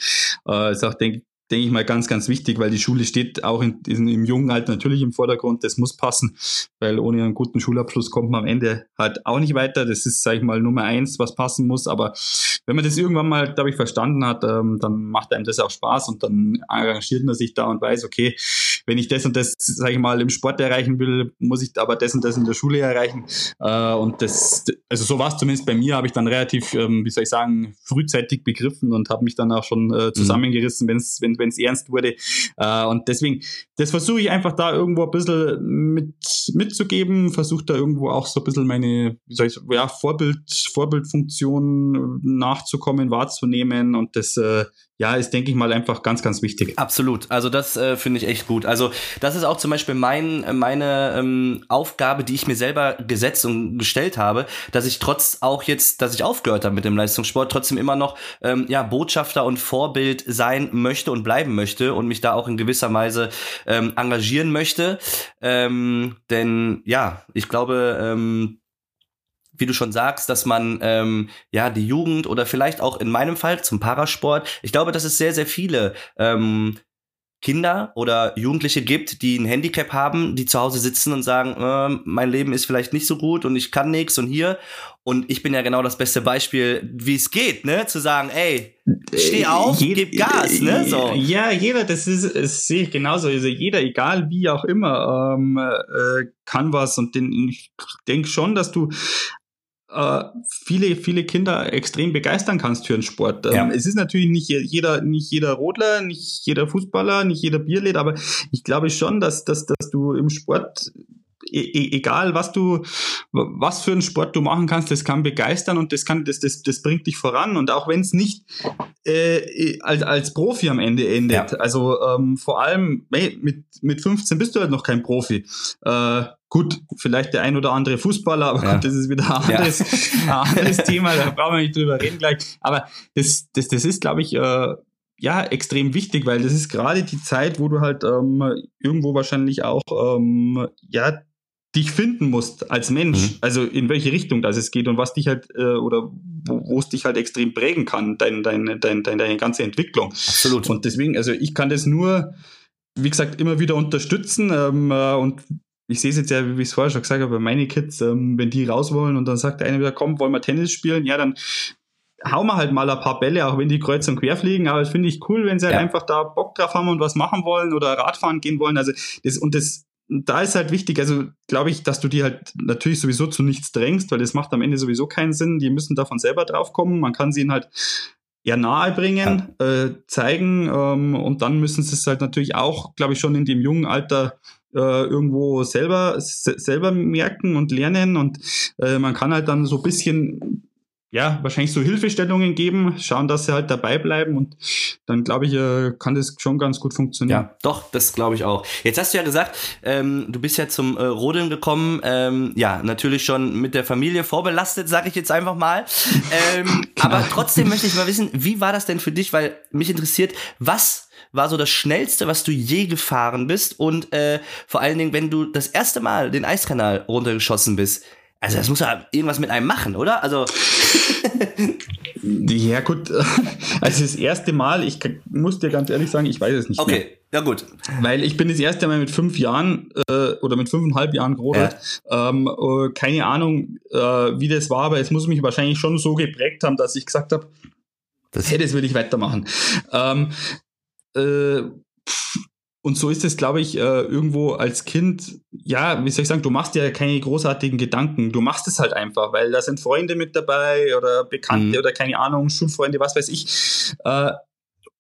Äh, ist auch, denke denke ich mal, ganz, ganz wichtig, weil die Schule steht auch in, in, im jungen Alter natürlich im Vordergrund. Das muss passen, weil ohne einen guten Schulabschluss kommt man am Ende halt auch nicht weiter. Das ist, sage ich mal, Nummer eins, was passen muss. Aber wenn man das irgendwann mal, glaube ich, verstanden hat, ähm, dann macht einem das auch Spaß und dann engagiert man sich da und weiß, okay, wenn ich das und das, sage ich mal, im Sport erreichen will, muss ich aber das und das in der Schule erreichen. Äh, und das, also so war es zumindest bei mir, habe ich dann relativ, ähm, wie soll ich sagen, frühzeitig begriffen und habe mich dann auch schon äh, mhm. zusammengerissen, wenn es wenn es ernst wurde. Äh, und deswegen, das versuche ich einfach da irgendwo ein bisschen mit, mitzugeben, versuche da irgendwo auch so ein bisschen meine, wie soll ich sagen, ja, Vorbild, Vorbildfunktion nachzukommen, wahrzunehmen und das äh, ja, ist, denke ich mal, einfach ganz, ganz wichtig. Absolut. Also das äh, finde ich echt gut. Also das ist auch zum Beispiel mein, meine ähm, Aufgabe, die ich mir selber gesetzt und gestellt habe, dass ich trotz auch jetzt, dass ich aufgehört habe mit dem Leistungssport, trotzdem immer noch ähm, ja Botschafter und Vorbild sein möchte und bleiben möchte und mich da auch in gewisser Weise ähm, engagieren möchte. Ähm, denn ja, ich glaube, ähm, wie du schon sagst, dass man ähm, ja die Jugend oder vielleicht auch in meinem Fall zum Parasport, ich glaube, dass es sehr, sehr viele ähm, Kinder oder Jugendliche gibt, die ein Handicap haben, die zu Hause sitzen und sagen, äh, mein Leben ist vielleicht nicht so gut und ich kann nichts und hier. Und ich bin ja genau das beste Beispiel, wie es geht, ne? Zu sagen, ey, steh äh, auf, Jed gib Gas, ne? So. Ja, jeder, das ist, das sehe ich genauso. Also jeder, egal wie auch immer, ähm, äh, kann was. Und den, ich denke schon, dass du äh, viele, viele Kinder extrem begeistern kannst für einen Sport. Ähm, ja. Es ist natürlich nicht jeder, nicht jeder Rodler, nicht jeder Fußballer, nicht jeder Bierlet, aber ich glaube schon, dass, dass, dass du im Sport e, e egal was du, was für einen Sport du machen kannst, das kann begeistern und das kann, das, das, das bringt dich voran. Und auch wenn es nicht äh, als, als Profi am Ende endet, ja. also ähm, vor allem hey, mit, mit 15 bist du halt noch kein Profi. Äh, Gut, vielleicht der ein oder andere Fußballer, aber ja. gut, das ist wieder ein anderes, ja. ein anderes Thema, da brauchen wir nicht drüber reden gleich. Aber das, das, das ist, glaube ich, äh, ja, extrem wichtig, weil das ist gerade die Zeit, wo du halt ähm, irgendwo wahrscheinlich auch ähm, ja, dich finden musst als Mensch, mhm. also in welche Richtung das es geht und was dich halt äh, oder wo es dich halt extrem prägen kann, dein, dein, dein, dein, deine ganze Entwicklung. Absolut. Und deswegen, also ich kann das nur, wie gesagt, immer wieder unterstützen ähm, äh, und ich sehe es jetzt ja, wie ich es vorher schon gesagt habe, bei meinen Kids, ähm, wenn die raus wollen und dann sagt der eine wieder, komm, wollen wir Tennis spielen? Ja, dann hauen wir halt mal ein paar Bälle, auch wenn die kreuz und quer fliegen. Aber das finde ich cool, wenn sie halt ja. einfach da Bock drauf haben und was machen wollen oder Radfahren gehen wollen. Also das und das da ist halt wichtig, also glaube ich, dass du die halt natürlich sowieso zu nichts drängst, weil das macht am Ende sowieso keinen Sinn. Die müssen davon selber drauf kommen. Man kann sie ihnen halt eher nahe bringen, ja. äh, zeigen ähm, und dann müssen sie es halt natürlich auch, glaube ich, schon in dem jungen Alter äh, irgendwo selber, selber merken und lernen und äh, man kann halt dann so ein bisschen ja, wahrscheinlich so Hilfestellungen geben, schauen, dass sie halt dabei bleiben und dann glaube ich, äh, kann das schon ganz gut funktionieren. Ja, doch, das glaube ich auch. Jetzt hast du ja gesagt, ähm, du bist ja zum äh, Rodeln gekommen, ähm, ja, natürlich schon mit der Familie vorbelastet, sage ich jetzt einfach mal. Ähm, aber trotzdem möchte ich mal wissen, wie war das denn für dich, weil mich interessiert, was war so das schnellste, was du je gefahren bist? Und äh, vor allen Dingen, wenn du das erste Mal den Eiskanal runtergeschossen bist, also das muss ja irgendwas mit einem machen, oder? Also ja gut, also das erste Mal, ich muss dir ganz ehrlich sagen, ich weiß es nicht okay. mehr. Okay, ja gut. Weil ich bin das erste Mal mit fünf Jahren äh, oder mit fünfeinhalb Jahren gerodert. Ja. Ähm, äh, keine Ahnung, äh, wie das war, aber es muss mich wahrscheinlich schon so geprägt haben, dass ich gesagt habe, das, hey, das will ich weitermachen. Ähm, äh, und so ist es, glaube ich, äh, irgendwo als Kind, ja, wie soll ich sagen, du machst dir keine großartigen Gedanken. Du machst es halt einfach, weil da sind Freunde mit dabei oder Bekannte mhm. oder keine Ahnung, Schulfreunde, was weiß ich. Äh,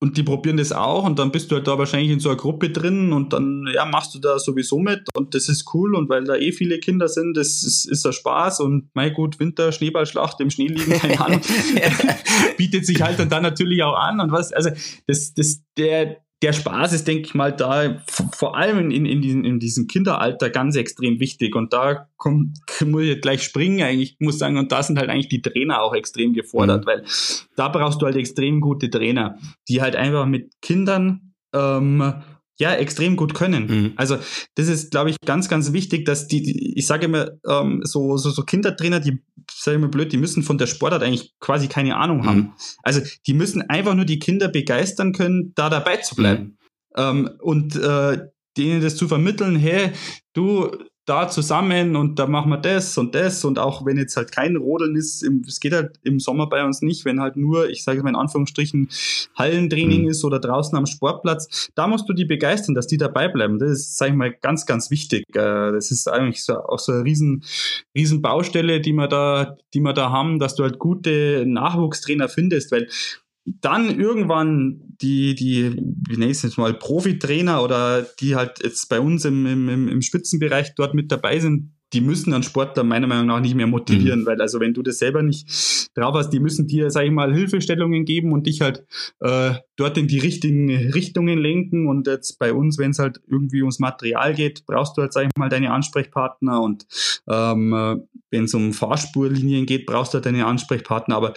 und die probieren das auch und dann bist du halt da wahrscheinlich in so einer Gruppe drin und dann ja, machst du da sowieso mit und das ist cool und weil da eh viele Kinder sind, das ist, ist ein Spaß und mein gut, Winter, Schneeballschlacht, im Schnee liegen, keine Ahnung, bietet sich halt dann, natürlich auch an und was, also das, das, der, der Spaß ist, denke ich mal, da vor allem in, in, in, in diesem Kinderalter ganz extrem wichtig. Und da kommt, muss ich gleich springen eigentlich, muss sagen, und da sind halt eigentlich die Trainer auch extrem gefordert, mhm. weil da brauchst du halt extrem gute Trainer, die halt einfach mit Kindern ähm, ja, extrem gut können. Mhm. Also das ist, glaube ich, ganz, ganz wichtig, dass die, die ich sage immer, ähm, so, so, so Kindertrainer, die, sage ich mal blöd, die müssen von der Sportart eigentlich quasi keine Ahnung mhm. haben. Also die müssen einfach nur die Kinder begeistern können, da dabei zu bleiben. Mhm. Ähm, und äh, denen das zu vermitteln, hey, du, da zusammen und da machen wir das und das und auch wenn jetzt halt kein Rodeln ist, es geht halt im Sommer bei uns nicht, wenn halt nur, ich sage es mal in Anführungsstrichen, Hallentraining mhm. ist oder draußen am Sportplatz, da musst du die begeistern, dass die dabei bleiben. Das ist, sage ich mal, ganz, ganz wichtig. Äh, das ist eigentlich so, auch so eine riesen, riesen Baustelle, die wir da, die wir da haben, dass du halt gute Nachwuchstrainer findest, weil dann irgendwann die, die, wie nenne ich es jetzt mal, Profitrainer oder die halt jetzt bei uns im, im, im Spitzenbereich dort mit dabei sind, die müssen dann Sportler meiner Meinung nach nicht mehr motivieren, mhm. weil also wenn du das selber nicht drauf hast, die müssen dir, sag ich mal, Hilfestellungen geben und dich halt äh, dort in die richtigen Richtungen lenken. Und jetzt bei uns, wenn es halt irgendwie ums Material geht, brauchst du halt, sag ich mal, deine Ansprechpartner und ähm, äh, wenn es um Fahrspurlinien geht, brauchst du halt deine Ansprechpartner. Aber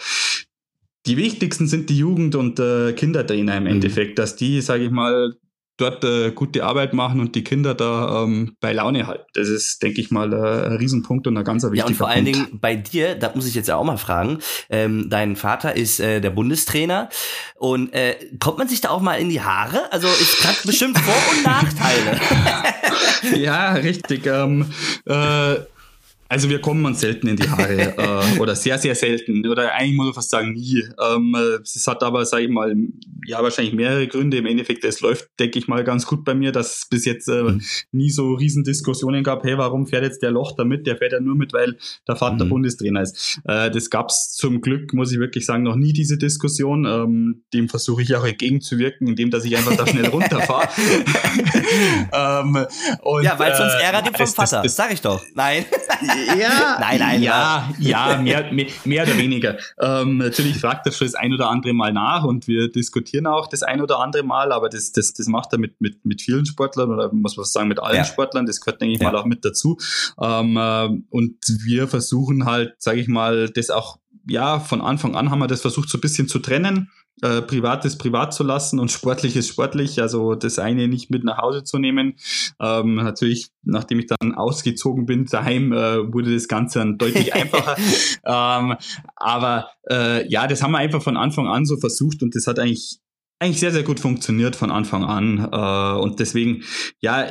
die wichtigsten sind die Jugend- und äh, Kindertrainer im mhm. Endeffekt, dass die, sage ich mal, dort äh, gute Arbeit machen und die Kinder da ähm, bei Laune halten. Das ist, denke ich mal, äh, ein Riesenpunkt und ein ganz wichtiger Punkt. Ja, und vor allen Dingen bei dir, da muss ich jetzt ja auch mal fragen, ähm, dein Vater ist äh, der Bundestrainer und äh, kommt man sich da auch mal in die Haare? Also es hat bestimmt Vor- und Nachteile. ja, richtig. Ähm, äh, also wir kommen uns selten in die Haare äh, oder sehr, sehr selten oder eigentlich muss man fast sagen nie. Ähm, es hat aber, sage ich mal, ja wahrscheinlich mehrere Gründe. Im Endeffekt, es läuft, denke ich mal, ganz gut bei mir, dass es bis jetzt äh, mhm. nie so Riesendiskussionen gab, hey, warum fährt jetzt der Loch damit? Der fährt ja nur mit, weil der Vater mhm. Bundestrainer ist. Äh, das gab's zum Glück, muss ich wirklich sagen, noch nie diese Diskussion. Ähm, dem versuche ich auch entgegenzuwirken, indem dass ich einfach da schnell runterfahre. ähm, ja, weil sonst äh, ärgert ihn vom Vater, das, das sag ich doch. Nein. Ja, nein, nein, ja, ja, mehr, mehr, mehr oder weniger. Ähm, natürlich fragt er schon das ein oder andere Mal nach und wir diskutieren auch das ein oder andere Mal, aber das, das, das macht er mit, mit, mit vielen Sportlern oder muss man sagen mit allen ja. Sportlern, das gehört, denke ich ja. mal, auch mit dazu. Ähm, äh, und wir versuchen halt, sage ich mal, das auch ja, von Anfang an haben wir das versucht, so ein bisschen zu trennen äh, Privates privat zu lassen und Sportliches sportlich, also das eine nicht mit nach Hause zu nehmen. Ähm, natürlich, nachdem ich dann ausgezogen bin daheim, äh, wurde das Ganze dann deutlich einfacher. ähm, aber äh, ja, das haben wir einfach von Anfang an so versucht und das hat eigentlich eigentlich sehr, sehr gut funktioniert von Anfang an. Äh, und deswegen, ja,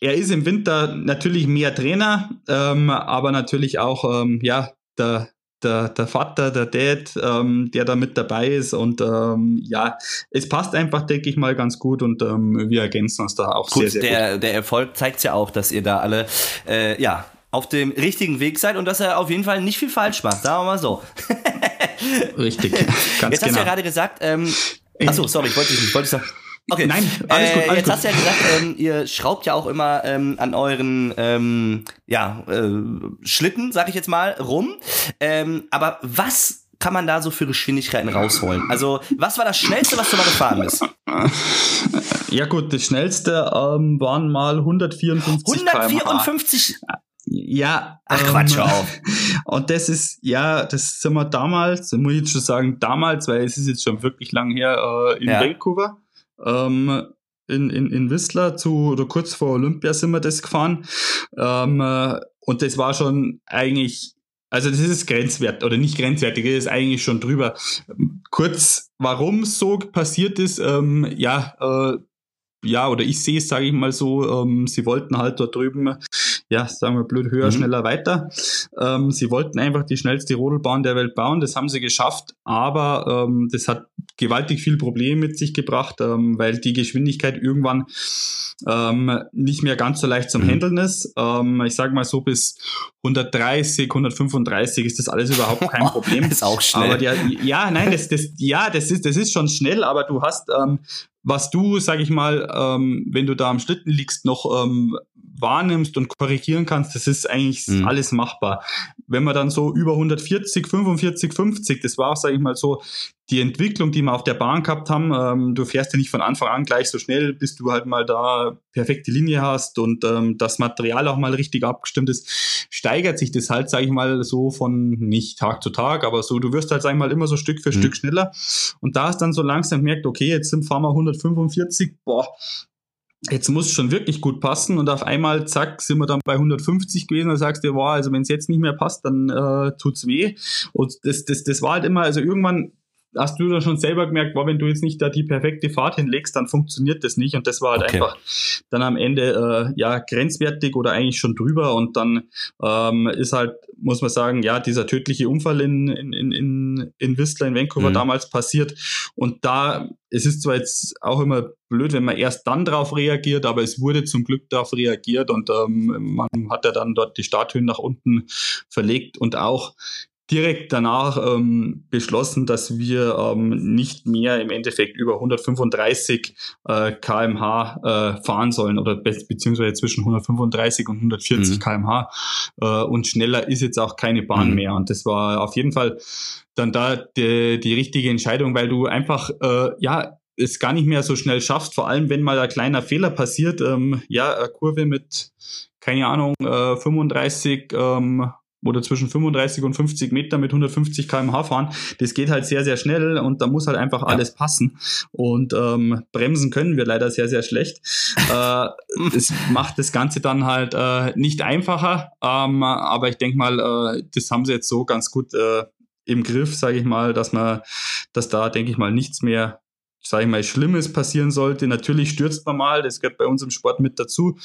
er ist im Winter natürlich mehr Trainer, ähm, aber natürlich auch, ähm, ja, der, der, der Vater, der Dad, ähm, der da mit dabei ist. Und ähm, ja, es passt einfach, denke ich mal, ganz gut und ähm, wir ergänzen uns da auch gut, sehr, sehr der, gut. Der Erfolg zeigt ja auch, dass ihr da alle, äh, ja, auf dem richtigen Weg seid und dass er auf jeden Fall nicht viel falsch macht, sagen wir mal so. Richtig, ganz Jetzt genau. hast du ja genau. gerade gesagt, ähm, achso, sorry, ich wollte dich nicht, wollte ich sagen. Okay. Nein, alles gut. Alles äh, jetzt gut. hast du ja gesagt, ähm, ihr schraubt ja auch immer ähm, an euren ähm, ja, äh, Schlitten, sag ich jetzt mal, rum. Ähm, aber was kann man da so für Geschwindigkeiten rausholen? Also, was war das Schnellste, was du mal gefahren bist? Ja gut, das Schnellste ähm, waren mal 154 154 km/h. Ja. Ach ähm, Quatsch, auf. Und das ist, ja, das sind wir damals, muss ich jetzt schon sagen, damals, weil es ist jetzt schon wirklich lang her, äh, in ja. Vancouver ähm, in, in, in Whistler zu, oder kurz vor Olympia sind wir das gefahren. Ähm, äh, und das war schon eigentlich also das ist grenzwert oder nicht grenzwertig, das ist eigentlich schon drüber. Kurz, warum so passiert ist, ähm, ja, äh, ja, oder ich sehe es, sage ich mal so, ähm, sie wollten halt dort drüben, ja, sagen wir blöd, höher, mhm. schneller, weiter. Ähm, sie wollten einfach die schnellste Rodelbahn der Welt bauen, das haben sie geschafft, aber ähm, das hat gewaltig viel Probleme mit sich gebracht, ähm, weil die Geschwindigkeit irgendwann ähm, nicht mehr ganz so leicht zum mhm. Handeln ist. Ähm, ich sage mal so bis 130, 135 ist das alles überhaupt kein Problem. ist auch schnell. Aber der, ja, nein, das, das, ja, das ist, das ist schon schnell, aber du hast, ähm, was du, sag ich mal, ähm, wenn du da am Schlitten liegst, noch ähm, wahrnimmst und korrigieren kannst, das ist eigentlich mhm. alles machbar. Wenn man dann so über 140, 45, 50, das war sage ich mal, so die Entwicklung, die wir auf der Bahn gehabt haben, ähm, du fährst ja nicht von Anfang an gleich so schnell, bis du halt mal da perfekte Linie hast und ähm, das Material auch mal richtig abgestimmt ist, steigert sich das halt, sage ich mal, so von nicht Tag zu Tag, aber so, du wirst halt, sag ich mal, immer so Stück für mhm. Stück schneller und da hast dann so langsam gemerkt, okay, jetzt sind fahren wir 145, boah, jetzt muss es schon wirklich gut passen und auf einmal, zack, sind wir dann bei 150 gewesen und sagst dir, wow, also wenn es jetzt nicht mehr passt, dann äh, tut's weh. Und das, das, das war halt immer, also irgendwann hast du da schon selber gemerkt, war, wenn du jetzt nicht da die perfekte Fahrt hinlegst, dann funktioniert das nicht. Und das war halt okay. einfach dann am Ende äh, ja grenzwertig oder eigentlich schon drüber. Und dann ähm, ist halt, muss man sagen, ja, dieser tödliche Unfall in, in, in, in Whistler in Vancouver mhm. damals passiert. Und da, es ist zwar jetzt auch immer blöd, wenn man erst dann darauf reagiert, aber es wurde zum Glück darauf reagiert und ähm, man hat ja dann dort die Starthöhen nach unten verlegt und auch direkt danach ähm, beschlossen, dass wir ähm, nicht mehr im Endeffekt über 135 äh, kmh äh, fahren sollen oder be beziehungsweise zwischen 135 und 140 mhm. kmh äh, und schneller ist jetzt auch keine Bahn mhm. mehr und das war auf jeden Fall dann da die, die richtige Entscheidung, weil du einfach äh, ja es gar nicht mehr so schnell schaffst, vor allem wenn mal ein kleiner Fehler passiert, ähm, ja, eine Kurve mit keine Ahnung, äh, 35 ähm, oder zwischen 35 und 50 Meter mit 150 km/h fahren. Das geht halt sehr, sehr schnell und da muss halt einfach ja. alles passen. Und ähm, bremsen können wir leider sehr, sehr schlecht. äh, das macht das Ganze dann halt äh, nicht einfacher, ähm, aber ich denke mal, äh, das haben sie jetzt so ganz gut äh, im Griff, sage ich mal, dass man, dass da, denke ich mal, nichts mehr sage ich mal, Schlimmes passieren sollte. Natürlich stürzt man mal, das gehört bei uns im Sport mit dazu.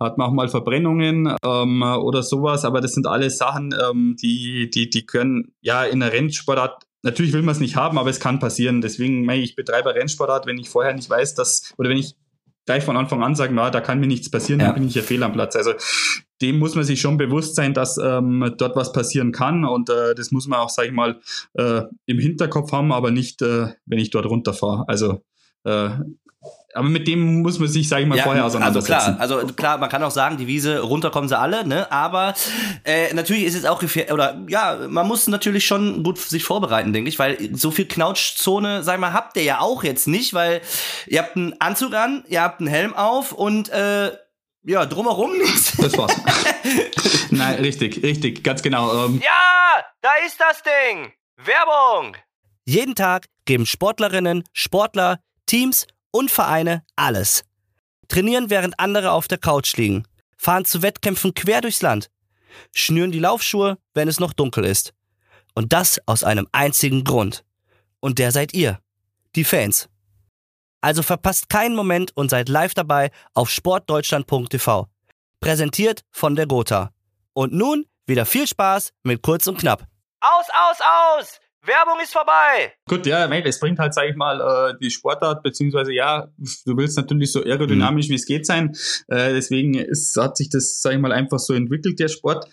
Hat man auch mal Verbrennungen ähm, oder sowas, aber das sind alles Sachen, ähm, die, die, die können ja in der Rennsportart Natürlich will man es nicht haben, aber es kann passieren. Deswegen, ich betreibe Rennsportart, wenn ich vorher nicht weiß, dass, oder wenn ich gleich von Anfang an sagen, na, da kann mir nichts passieren, ja. dann bin ich ja fehl am Platz. Also dem muss man sich schon bewusst sein, dass ähm, dort was passieren kann und äh, das muss man auch, sag ich mal, äh, im Hinterkopf haben, aber nicht, äh, wenn ich dort runterfahre. Also äh, aber mit dem muss man sich, sag ich mal, ja, vorher auseinandersetzen. Also klar, also klar, man kann auch sagen, die Wiese, runter kommen sie alle, ne? Aber äh, natürlich ist es auch gefährlich, oder ja, man muss natürlich schon gut sich vorbereiten, denke ich, weil so viel Knautschzone, sag ich mal, habt ihr ja auch jetzt nicht, weil ihr habt einen Anzug an, ihr habt einen Helm auf und äh, ja, drumherum nichts. Das war's. Nein, richtig, richtig, ganz genau. Ähm. Ja, da ist das Ding. Werbung. Jeden Tag geben Sportlerinnen, Sportler, Teams und Vereine alles. Trainieren, während andere auf der Couch liegen. Fahren zu Wettkämpfen quer durchs Land. Schnüren die Laufschuhe, wenn es noch dunkel ist. Und das aus einem einzigen Grund. Und der seid ihr. Die Fans. Also verpasst keinen Moment und seid live dabei auf sportdeutschland.tv. Präsentiert von der Gotha. Und nun wieder viel Spaß mit Kurz und Knapp. Aus, aus, aus! Werbung ist vorbei. Gut, ja, das bringt halt, sag ich mal, äh, die Sportart, beziehungsweise ja, du willst natürlich so aerodynamisch mhm. wie es geht sein. Äh, deswegen ist, hat sich das, sag ich mal, einfach so entwickelt, der Sport.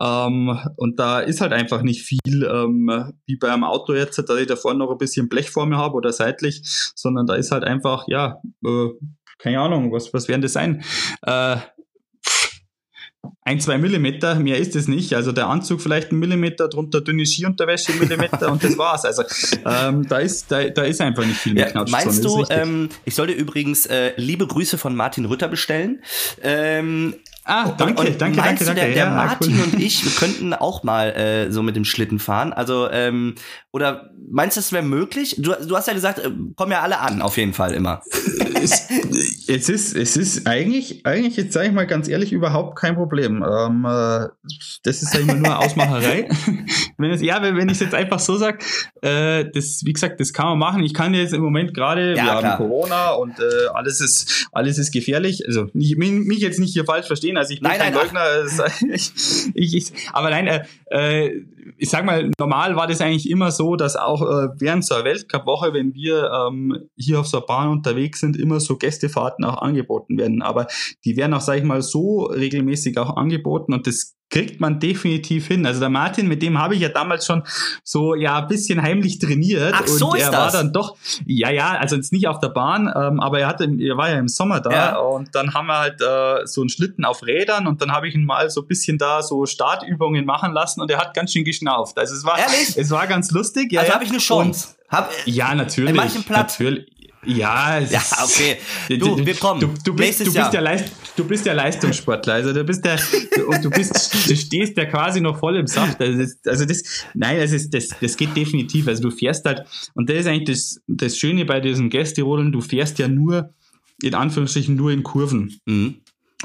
Ähm, und da ist halt einfach nicht viel, ähm, wie bei einem Auto jetzt, dass ich da vorne noch ein bisschen Blech vor mir habe oder seitlich, sondern da ist halt einfach, ja, äh, keine Ahnung, was, was werden das sein? Äh, ein, zwei Millimeter, mehr ist es nicht. Also der Anzug vielleicht ein Millimeter, drunter dünne Skiunterwäsche ein Millimeter und das war's. Also ähm, da, ist, da, da ist einfach nicht viel mehr ja, Meinst du, ähm, ich sollte übrigens äh, liebe Grüße von Martin Rütter bestellen. Ähm, Ah, danke, und, und danke, danke, danke. Der, der ja, Martin cool. und ich, wir könnten auch mal äh, so mit dem Schlitten fahren. Also, ähm, oder meinst du, das wäre möglich? Du, du hast ja gesagt, äh, kommen ja alle an, auf jeden Fall immer. es, es, ist, es ist eigentlich, eigentlich, jetzt sage ich mal ganz ehrlich, überhaupt kein Problem. Ähm, äh, das ist, sag ich mal, nur Ausmacherei. wenn es, ja, wenn ich es jetzt einfach so sage, äh, das, wie gesagt, das kann man machen. Ich kann jetzt im Moment gerade, ja, wir klar. haben Corona und äh, alles ist, alles ist gefährlich. Also nicht, mich jetzt nicht hier falsch verstehen. Also ich bin nein, kein nein, Leugner. ich, ich, ich, aber nein, äh, äh, ich sag mal, normal war das eigentlich immer so, dass auch äh, während so einer Weltcup-Woche, wenn wir ähm, hier auf so einer Bahn unterwegs sind, immer so Gästefahrten auch angeboten werden. Aber die werden auch, sag ich mal, so regelmäßig auch angeboten und das kriegt man definitiv hin. Also der Martin, mit dem habe ich ja damals schon so ja ein bisschen heimlich trainiert Ach, so und er das. war dann doch ja ja, also jetzt nicht auf der Bahn, ähm, aber er hatte er war ja im Sommer da ja. und dann haben wir halt äh, so einen Schlitten auf Rädern und dann habe ich ihn mal so ein bisschen da so Startübungen machen lassen und er hat ganz schön geschnauft. Also es war Ehrlich? es war ganz lustig. Ja, also habe ich eine Chance. Und, hab, ja, natürlich. In manchen Platz. Natürlich. Ja, ja, okay. Du, wir kommen. Du, du bist, du bist, ja Leist, du bist der Leistungssportler. Also du bist der, und du bist, du stehst ja quasi noch voll im Saft. Also das, also das nein, das ist, das, das geht definitiv. Also du fährst halt, und das ist eigentlich das, das Schöne bei diesen Gästerodeln, du fährst ja nur, in Anführungsstrichen, nur in Kurven. Mhm.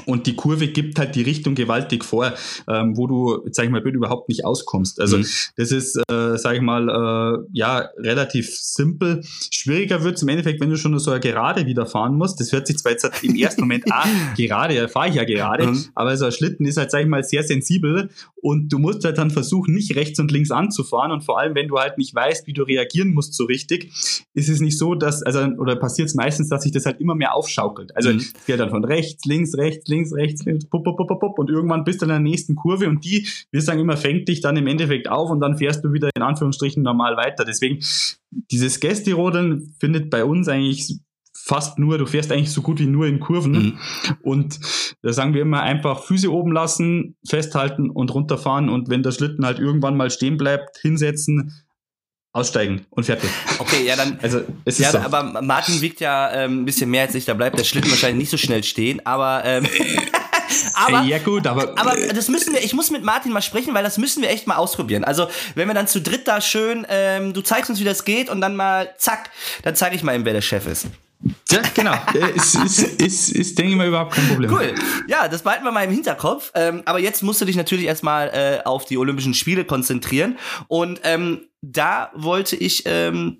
Und die Kurve gibt halt die Richtung gewaltig vor, ähm, wo du, sag ich mal, überhaupt nicht auskommst. Also mhm. das ist, äh, sag ich mal, äh, ja, relativ simpel. Schwieriger wird's im Endeffekt, wenn du schon so eine Gerade wieder fahren musst. Das hört sich zwar jetzt im ersten Moment, ah, gerade, ja, fahre ich ja gerade, mhm. aber so ein Schlitten ist halt, sag ich mal, sehr sensibel und du musst halt dann versuchen, nicht rechts und links anzufahren und vor allem, wenn du halt nicht weißt, wie du reagieren musst so richtig, ist es nicht so, dass, also, oder passiert es meistens, dass sich das halt immer mehr aufschaukelt. Also, mhm. es geht dann von rechts, links, rechts, links, rechts, links, pop, pop, pop, pop, und irgendwann bist du in der nächsten Kurve und die, wir sagen immer, fängt dich dann im Endeffekt auf und dann fährst du wieder in Anführungsstrichen normal weiter. Deswegen, dieses Gästerodeln findet bei uns eigentlich fast nur, du fährst eigentlich so gut wie nur in Kurven. Mhm. Und da sagen wir immer einfach Füße oben lassen, festhalten und runterfahren. Und wenn der Schlitten halt irgendwann mal stehen bleibt, hinsetzen, aussteigen und fertig. Okay, ja dann. Also es ist ja, so. aber Martin wiegt ja ähm, ein bisschen mehr als ich. Da bleibt der Schlitten wahrscheinlich nicht so schnell stehen. Aber ähm, aber ja gut, aber aber das müssen wir. Ich muss mit Martin mal sprechen, weil das müssen wir echt mal ausprobieren. Also wenn wir dann zu dritt da schön, ähm, du zeigst uns, wie das geht und dann mal zack, dann zeige ich mal ihm, wer der Chef ist. Ja, genau. ist, ist, ist, ist, denke ich mal, überhaupt kein Problem. Cool. Ja, das behalten wir mal im Hinterkopf. Ähm, aber jetzt musst du dich natürlich erstmal äh, auf die Olympischen Spiele konzentrieren. Und ähm, da wollte ich. Ähm,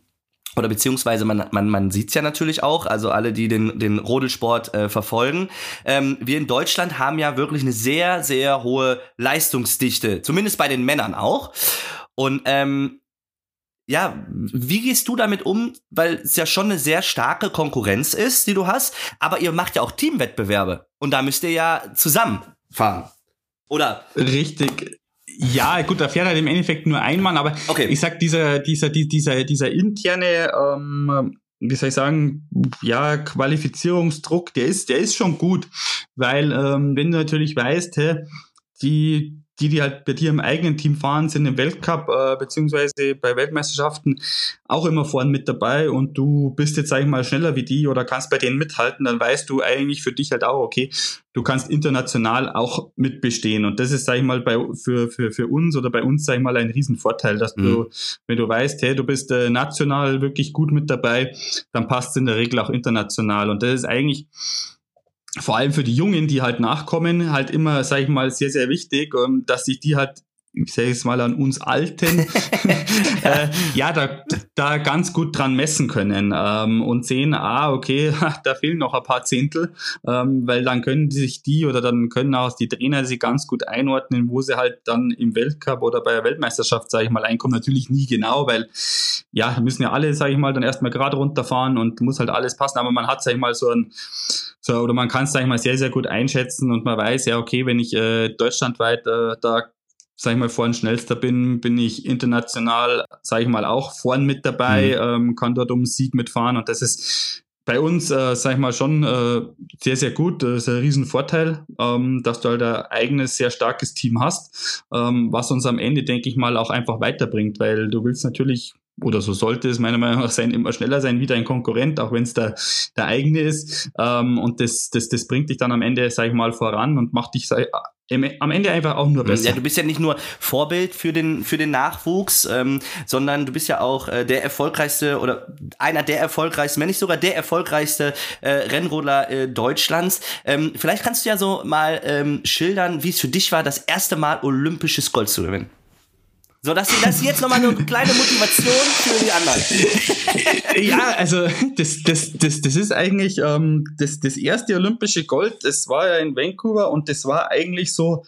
oder beziehungsweise man, man, man sieht's ja natürlich auch, also alle, die den, den Rodelsport äh, verfolgen. Ähm, wir in Deutschland haben ja wirklich eine sehr, sehr hohe Leistungsdichte, zumindest bei den Männern auch. Und ähm, ja, wie gehst du damit um? Weil es ja schon eine sehr starke Konkurrenz ist, die du hast, aber ihr macht ja auch Teamwettbewerbe und da müsst ihr ja zusammenfahren. Oder? Richtig. Ja, gut, da fährt halt im Endeffekt nur ein Mann, aber okay. ich sag, dieser, dieser, dieser, dieser interne, ähm, wie soll ich sagen, ja, Qualifizierungsdruck, der ist, der ist schon gut, weil ähm, wenn du natürlich weißt, hä, die, die, die halt bei dir im eigenen Team fahren, sind im Weltcup äh, beziehungsweise bei Weltmeisterschaften auch immer vorn mit dabei und du bist jetzt, sag ich mal, schneller wie die oder kannst bei denen mithalten, dann weißt du eigentlich für dich halt auch, okay, du kannst international auch mitbestehen. Und das ist, sag ich mal, bei, für, für, für uns oder bei uns, sag ich mal, ein Riesenvorteil, dass mhm. du, wenn du weißt, hey, du bist äh, national wirklich gut mit dabei, dann passt es in der Regel auch international. Und das ist eigentlich vor allem für die Jungen, die halt nachkommen, halt immer, sag ich mal, sehr, sehr wichtig, ähm, dass sich die halt ich sage es mal an uns Alten, äh, ja, da, da ganz gut dran messen können ähm, und sehen, ah, okay, da fehlen noch ein paar Zehntel, ähm, weil dann können sich die oder dann können auch die Trainer sie ganz gut einordnen, wo sie halt dann im Weltcup oder bei der Weltmeisterschaft, sage ich mal, einkommen. Natürlich nie genau, weil ja, müssen ja alle, sage ich mal, dann erstmal gerade runterfahren und muss halt alles passen, aber man hat, sage ich mal, so ein so, oder man kann es, sag ich mal, sehr, sehr gut einschätzen und man weiß, ja, okay, wenn ich äh, deutschlandweit äh, da sag ich mal, vorn schnellster bin, bin ich international, sag ich mal, auch vorn mit dabei, mhm. ähm, kann dort um Sieg mitfahren und das ist bei uns, äh, sag ich mal, schon äh, sehr, sehr gut. Das ist ein Riesenvorteil, ähm, dass du halt ein eigenes, sehr starkes Team hast, ähm, was uns am Ende, denke ich mal, auch einfach weiterbringt, weil du willst natürlich oder so sollte es meiner Meinung nach sein, immer schneller sein wie dein Konkurrent, auch wenn es der, der eigene ist. Ähm, und das, das, das bringt dich dann am Ende, sag ich mal, voran und macht dich sag, am Ende einfach auch nur besser. Ja, du bist ja nicht nur Vorbild für den, für den Nachwuchs, ähm, sondern du bist ja auch äh, der erfolgreichste oder einer der erfolgreichsten, wenn nicht sogar der erfolgreichste äh, Rennrodler äh, Deutschlands. Ähm, vielleicht kannst du ja so mal ähm, schildern, wie es für dich war, das erste Mal olympisches Gold zu gewinnen. So, das, das ist jetzt nochmal eine kleine Motivation für die anderen. ja, also das, das, das, das ist eigentlich ähm, das, das erste olympische Gold, das war ja in Vancouver und das war eigentlich so,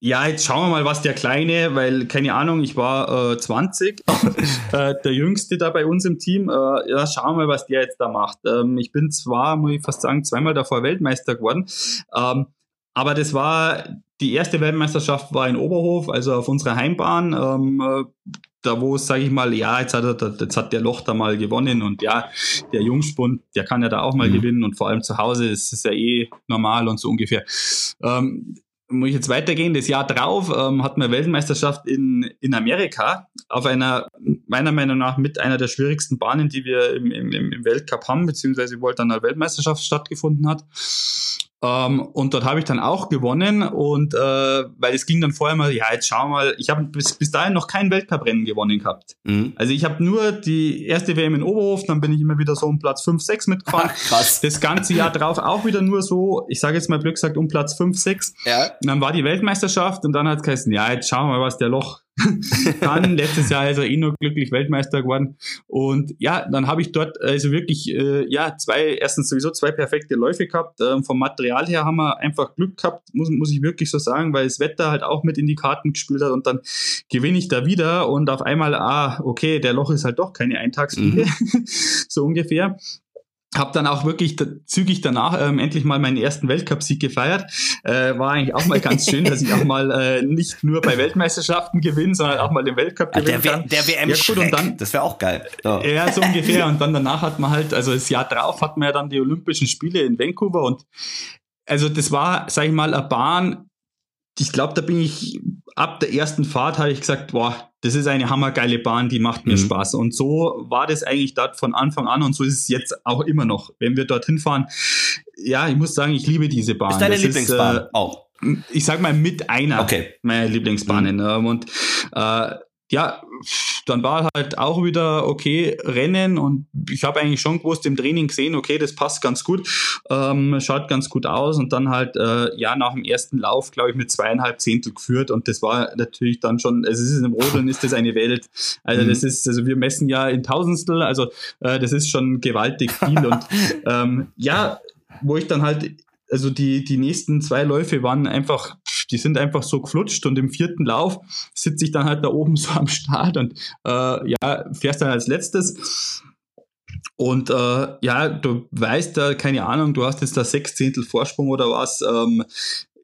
ja, jetzt schauen wir mal, was der Kleine, weil, keine Ahnung, ich war äh, 20, äh, der Jüngste da bei uns im Team. Äh, ja, schauen wir mal, was der jetzt da macht. Ähm, ich bin zwar, muss ich fast sagen, zweimal davor Weltmeister geworden, ähm, aber das war die erste Weltmeisterschaft war in Oberhof, also auf unserer Heimbahn. Ähm, äh, da wo es, sage ich mal, ja, jetzt hat, er, jetzt hat der Loch da mal gewonnen und ja, der Jungspund, der kann ja da auch mal mhm. gewinnen und vor allem zu Hause ist es ja eh normal und so ungefähr. Ähm, muss ich jetzt weitergehen? Das Jahr drauf ähm, hatten wir Weltmeisterschaft in, in Amerika auf einer, meiner Meinung nach, mit einer der schwierigsten Bahnen, die wir im, im, im Weltcup haben, beziehungsweise wo halt dann eine Weltmeisterschaft stattgefunden hat. Ähm, und dort habe ich dann auch gewonnen und äh, weil es ging dann vorher mal, ja, jetzt schau mal, ich habe bis, bis dahin noch kein Weltcuprennen gewonnen gehabt. Mhm. Also ich habe nur die erste WM in Oberhof, dann bin ich immer wieder so um Platz 5, 6 mitgefahren. Krass. Das ganze Jahr drauf auch wieder nur so, ich sage jetzt mal Glück gesagt, um Platz 5, 6. Ja. Und dann war die Weltmeisterschaft und dann hat es geheißen, ja, jetzt schauen wir mal, was der Loch dann letztes Jahr ist er eh nur glücklich Weltmeister geworden. Und ja, dann habe ich dort also wirklich äh, ja zwei, erstens sowieso zwei perfekte Läufe gehabt. Ähm, vom Material her haben wir einfach Glück gehabt, muss, muss ich wirklich so sagen, weil das Wetter halt auch mit in die Karten gespielt hat und dann gewinne ich da wieder und auf einmal, ah, okay, der Loch ist halt doch keine Eintagsfliege, mhm. so ungefähr habe dann auch wirklich da, zügig danach ähm, endlich mal meinen ersten Weltcupsieg gefeiert. Äh, war eigentlich auch mal ganz schön, dass ich auch mal äh, nicht nur bei Weltmeisterschaften gewinne, sondern auch mal den Weltcup ah, gewinnen kann. Der, WM ja, gut, und dann, Das wäre auch geil. Oh. Ja, so ungefähr. Und dann danach hat man halt, also das Jahr drauf hat man ja dann die Olympischen Spiele in Vancouver und also das war, sag ich mal, eine Bahn, ich glaube, da bin ich ab der ersten Fahrt habe ich gesagt, boah, das ist eine hammergeile Bahn, die macht mir mhm. Spaß. Und so war das eigentlich dort von Anfang an und so ist es jetzt auch immer noch. Wenn wir dorthin fahren, ja, ich muss sagen, ich liebe diese Bahn. Ist deine das Lieblingsbahn ist, äh, auch? Ich sag mal mit einer okay. meiner Lieblingsbahnen. Mhm. Und äh, ja, dann war halt auch wieder okay Rennen und ich habe eigentlich schon gewusst im Training gesehen, okay, das passt ganz gut, ähm, schaut ganz gut aus und dann halt äh, ja nach dem ersten Lauf, glaube ich, mit zweieinhalb Zehntel geführt und das war natürlich dann schon, also es ist im Rodeln ist das eine Welt, also mhm. das ist, also wir messen ja in Tausendstel, also äh, das ist schon gewaltig viel und ähm, ja, wo ich dann halt also die, die nächsten zwei Läufe waren einfach, die sind einfach so geflutscht und im vierten Lauf sitze ich dann halt da oben so am Start und äh, ja, fährst dann als letztes. Und äh, ja, du weißt da, keine Ahnung, du hast jetzt da sechs Zehntel Vorsprung oder was. Ähm,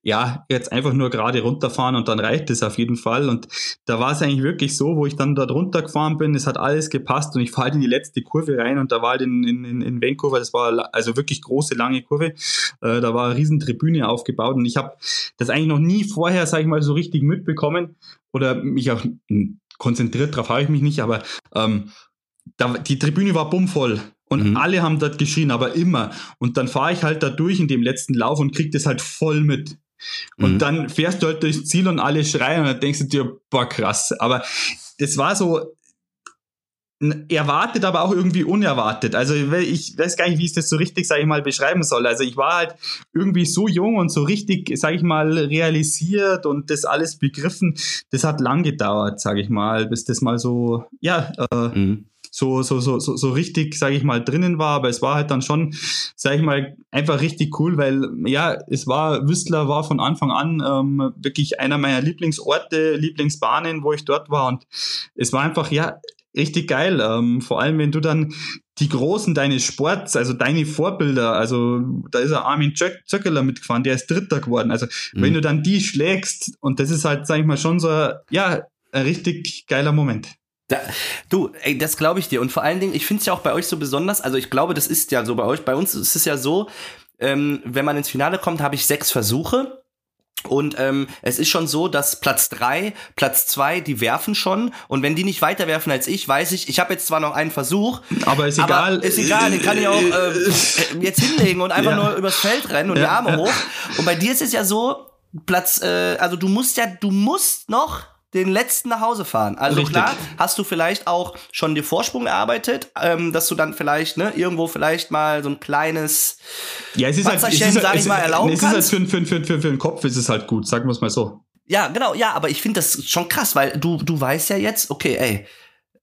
ja, jetzt einfach nur gerade runterfahren und dann reicht es auf jeden Fall. Und da war es eigentlich wirklich so, wo ich dann dort runtergefahren bin, es hat alles gepasst und ich fahre halt in die letzte Kurve rein und da war halt in, in, in Vancouver, das war also wirklich große, lange Kurve, äh, da war eine riesen Tribüne aufgebaut und ich habe das eigentlich noch nie vorher, sage ich mal, so richtig mitbekommen oder mich auch konzentriert, darauf habe ich mich nicht, aber ähm, da, die Tribüne war bummvoll und mhm. alle haben dort geschrien, aber immer. Und dann fahre ich halt da durch in dem letzten Lauf und krieg das halt voll mit. Und mhm. dann fährst du halt durchs Ziel und alle schreien und dann denkst du dir, boah, krass. Aber das war so erwartet, aber auch irgendwie unerwartet. Also ich weiß gar nicht, wie ich das so richtig, sage ich mal, beschreiben soll. Also ich war halt irgendwie so jung und so richtig, sage ich mal, realisiert und das alles begriffen. Das hat lang gedauert, sage ich mal, bis das mal so, ja, äh, mhm so, so, so, so, so richtig, sage ich mal, drinnen war. Aber es war halt dann schon, sage ich mal, einfach richtig cool, weil ja, es war, Whistler war von Anfang an ähm, wirklich einer meiner Lieblingsorte, Lieblingsbahnen, wo ich dort war. Und es war einfach, ja, richtig geil. Ähm, vor allem, wenn du dann die Großen deines Sports, also deine Vorbilder, also da ist er Armin Zöckeler mitgefahren, der ist Dritter geworden. Also mhm. wenn du dann die schlägst, und das ist halt, sag ich mal, schon so, ja, ein richtig geiler Moment. Da, du, ey, das glaube ich dir. Und vor allen Dingen, ich finde es ja auch bei euch so besonders. Also ich glaube, das ist ja so bei euch. Bei uns ist es ja so, ähm, wenn man ins Finale kommt, habe ich sechs Versuche. Und ähm, es ist schon so, dass Platz drei, Platz zwei, die werfen schon. Und wenn die nicht weiter werfen als ich, weiß ich, ich habe jetzt zwar noch einen Versuch. Aber ist egal. Aber ist egal, den kann ich auch äh, jetzt hinlegen und einfach ja. nur übers Feld rennen und ja. die Arme hoch. Und bei dir ist es ja so, Platz, äh, also du musst ja, du musst noch den letzten nach Hause fahren. Also Richtig. klar, hast du vielleicht auch schon den Vorsprung erarbeitet, ähm, dass du dann vielleicht ne, irgendwo vielleicht mal so ein kleines ja, es ist halt, es ist, sag ich mal, erlauben es ist halt für, für, für, für, für den Kopf ist es halt gut, sagen wir es mal so. Ja, genau, ja, aber ich finde das schon krass, weil du, du weißt ja jetzt, okay, ey,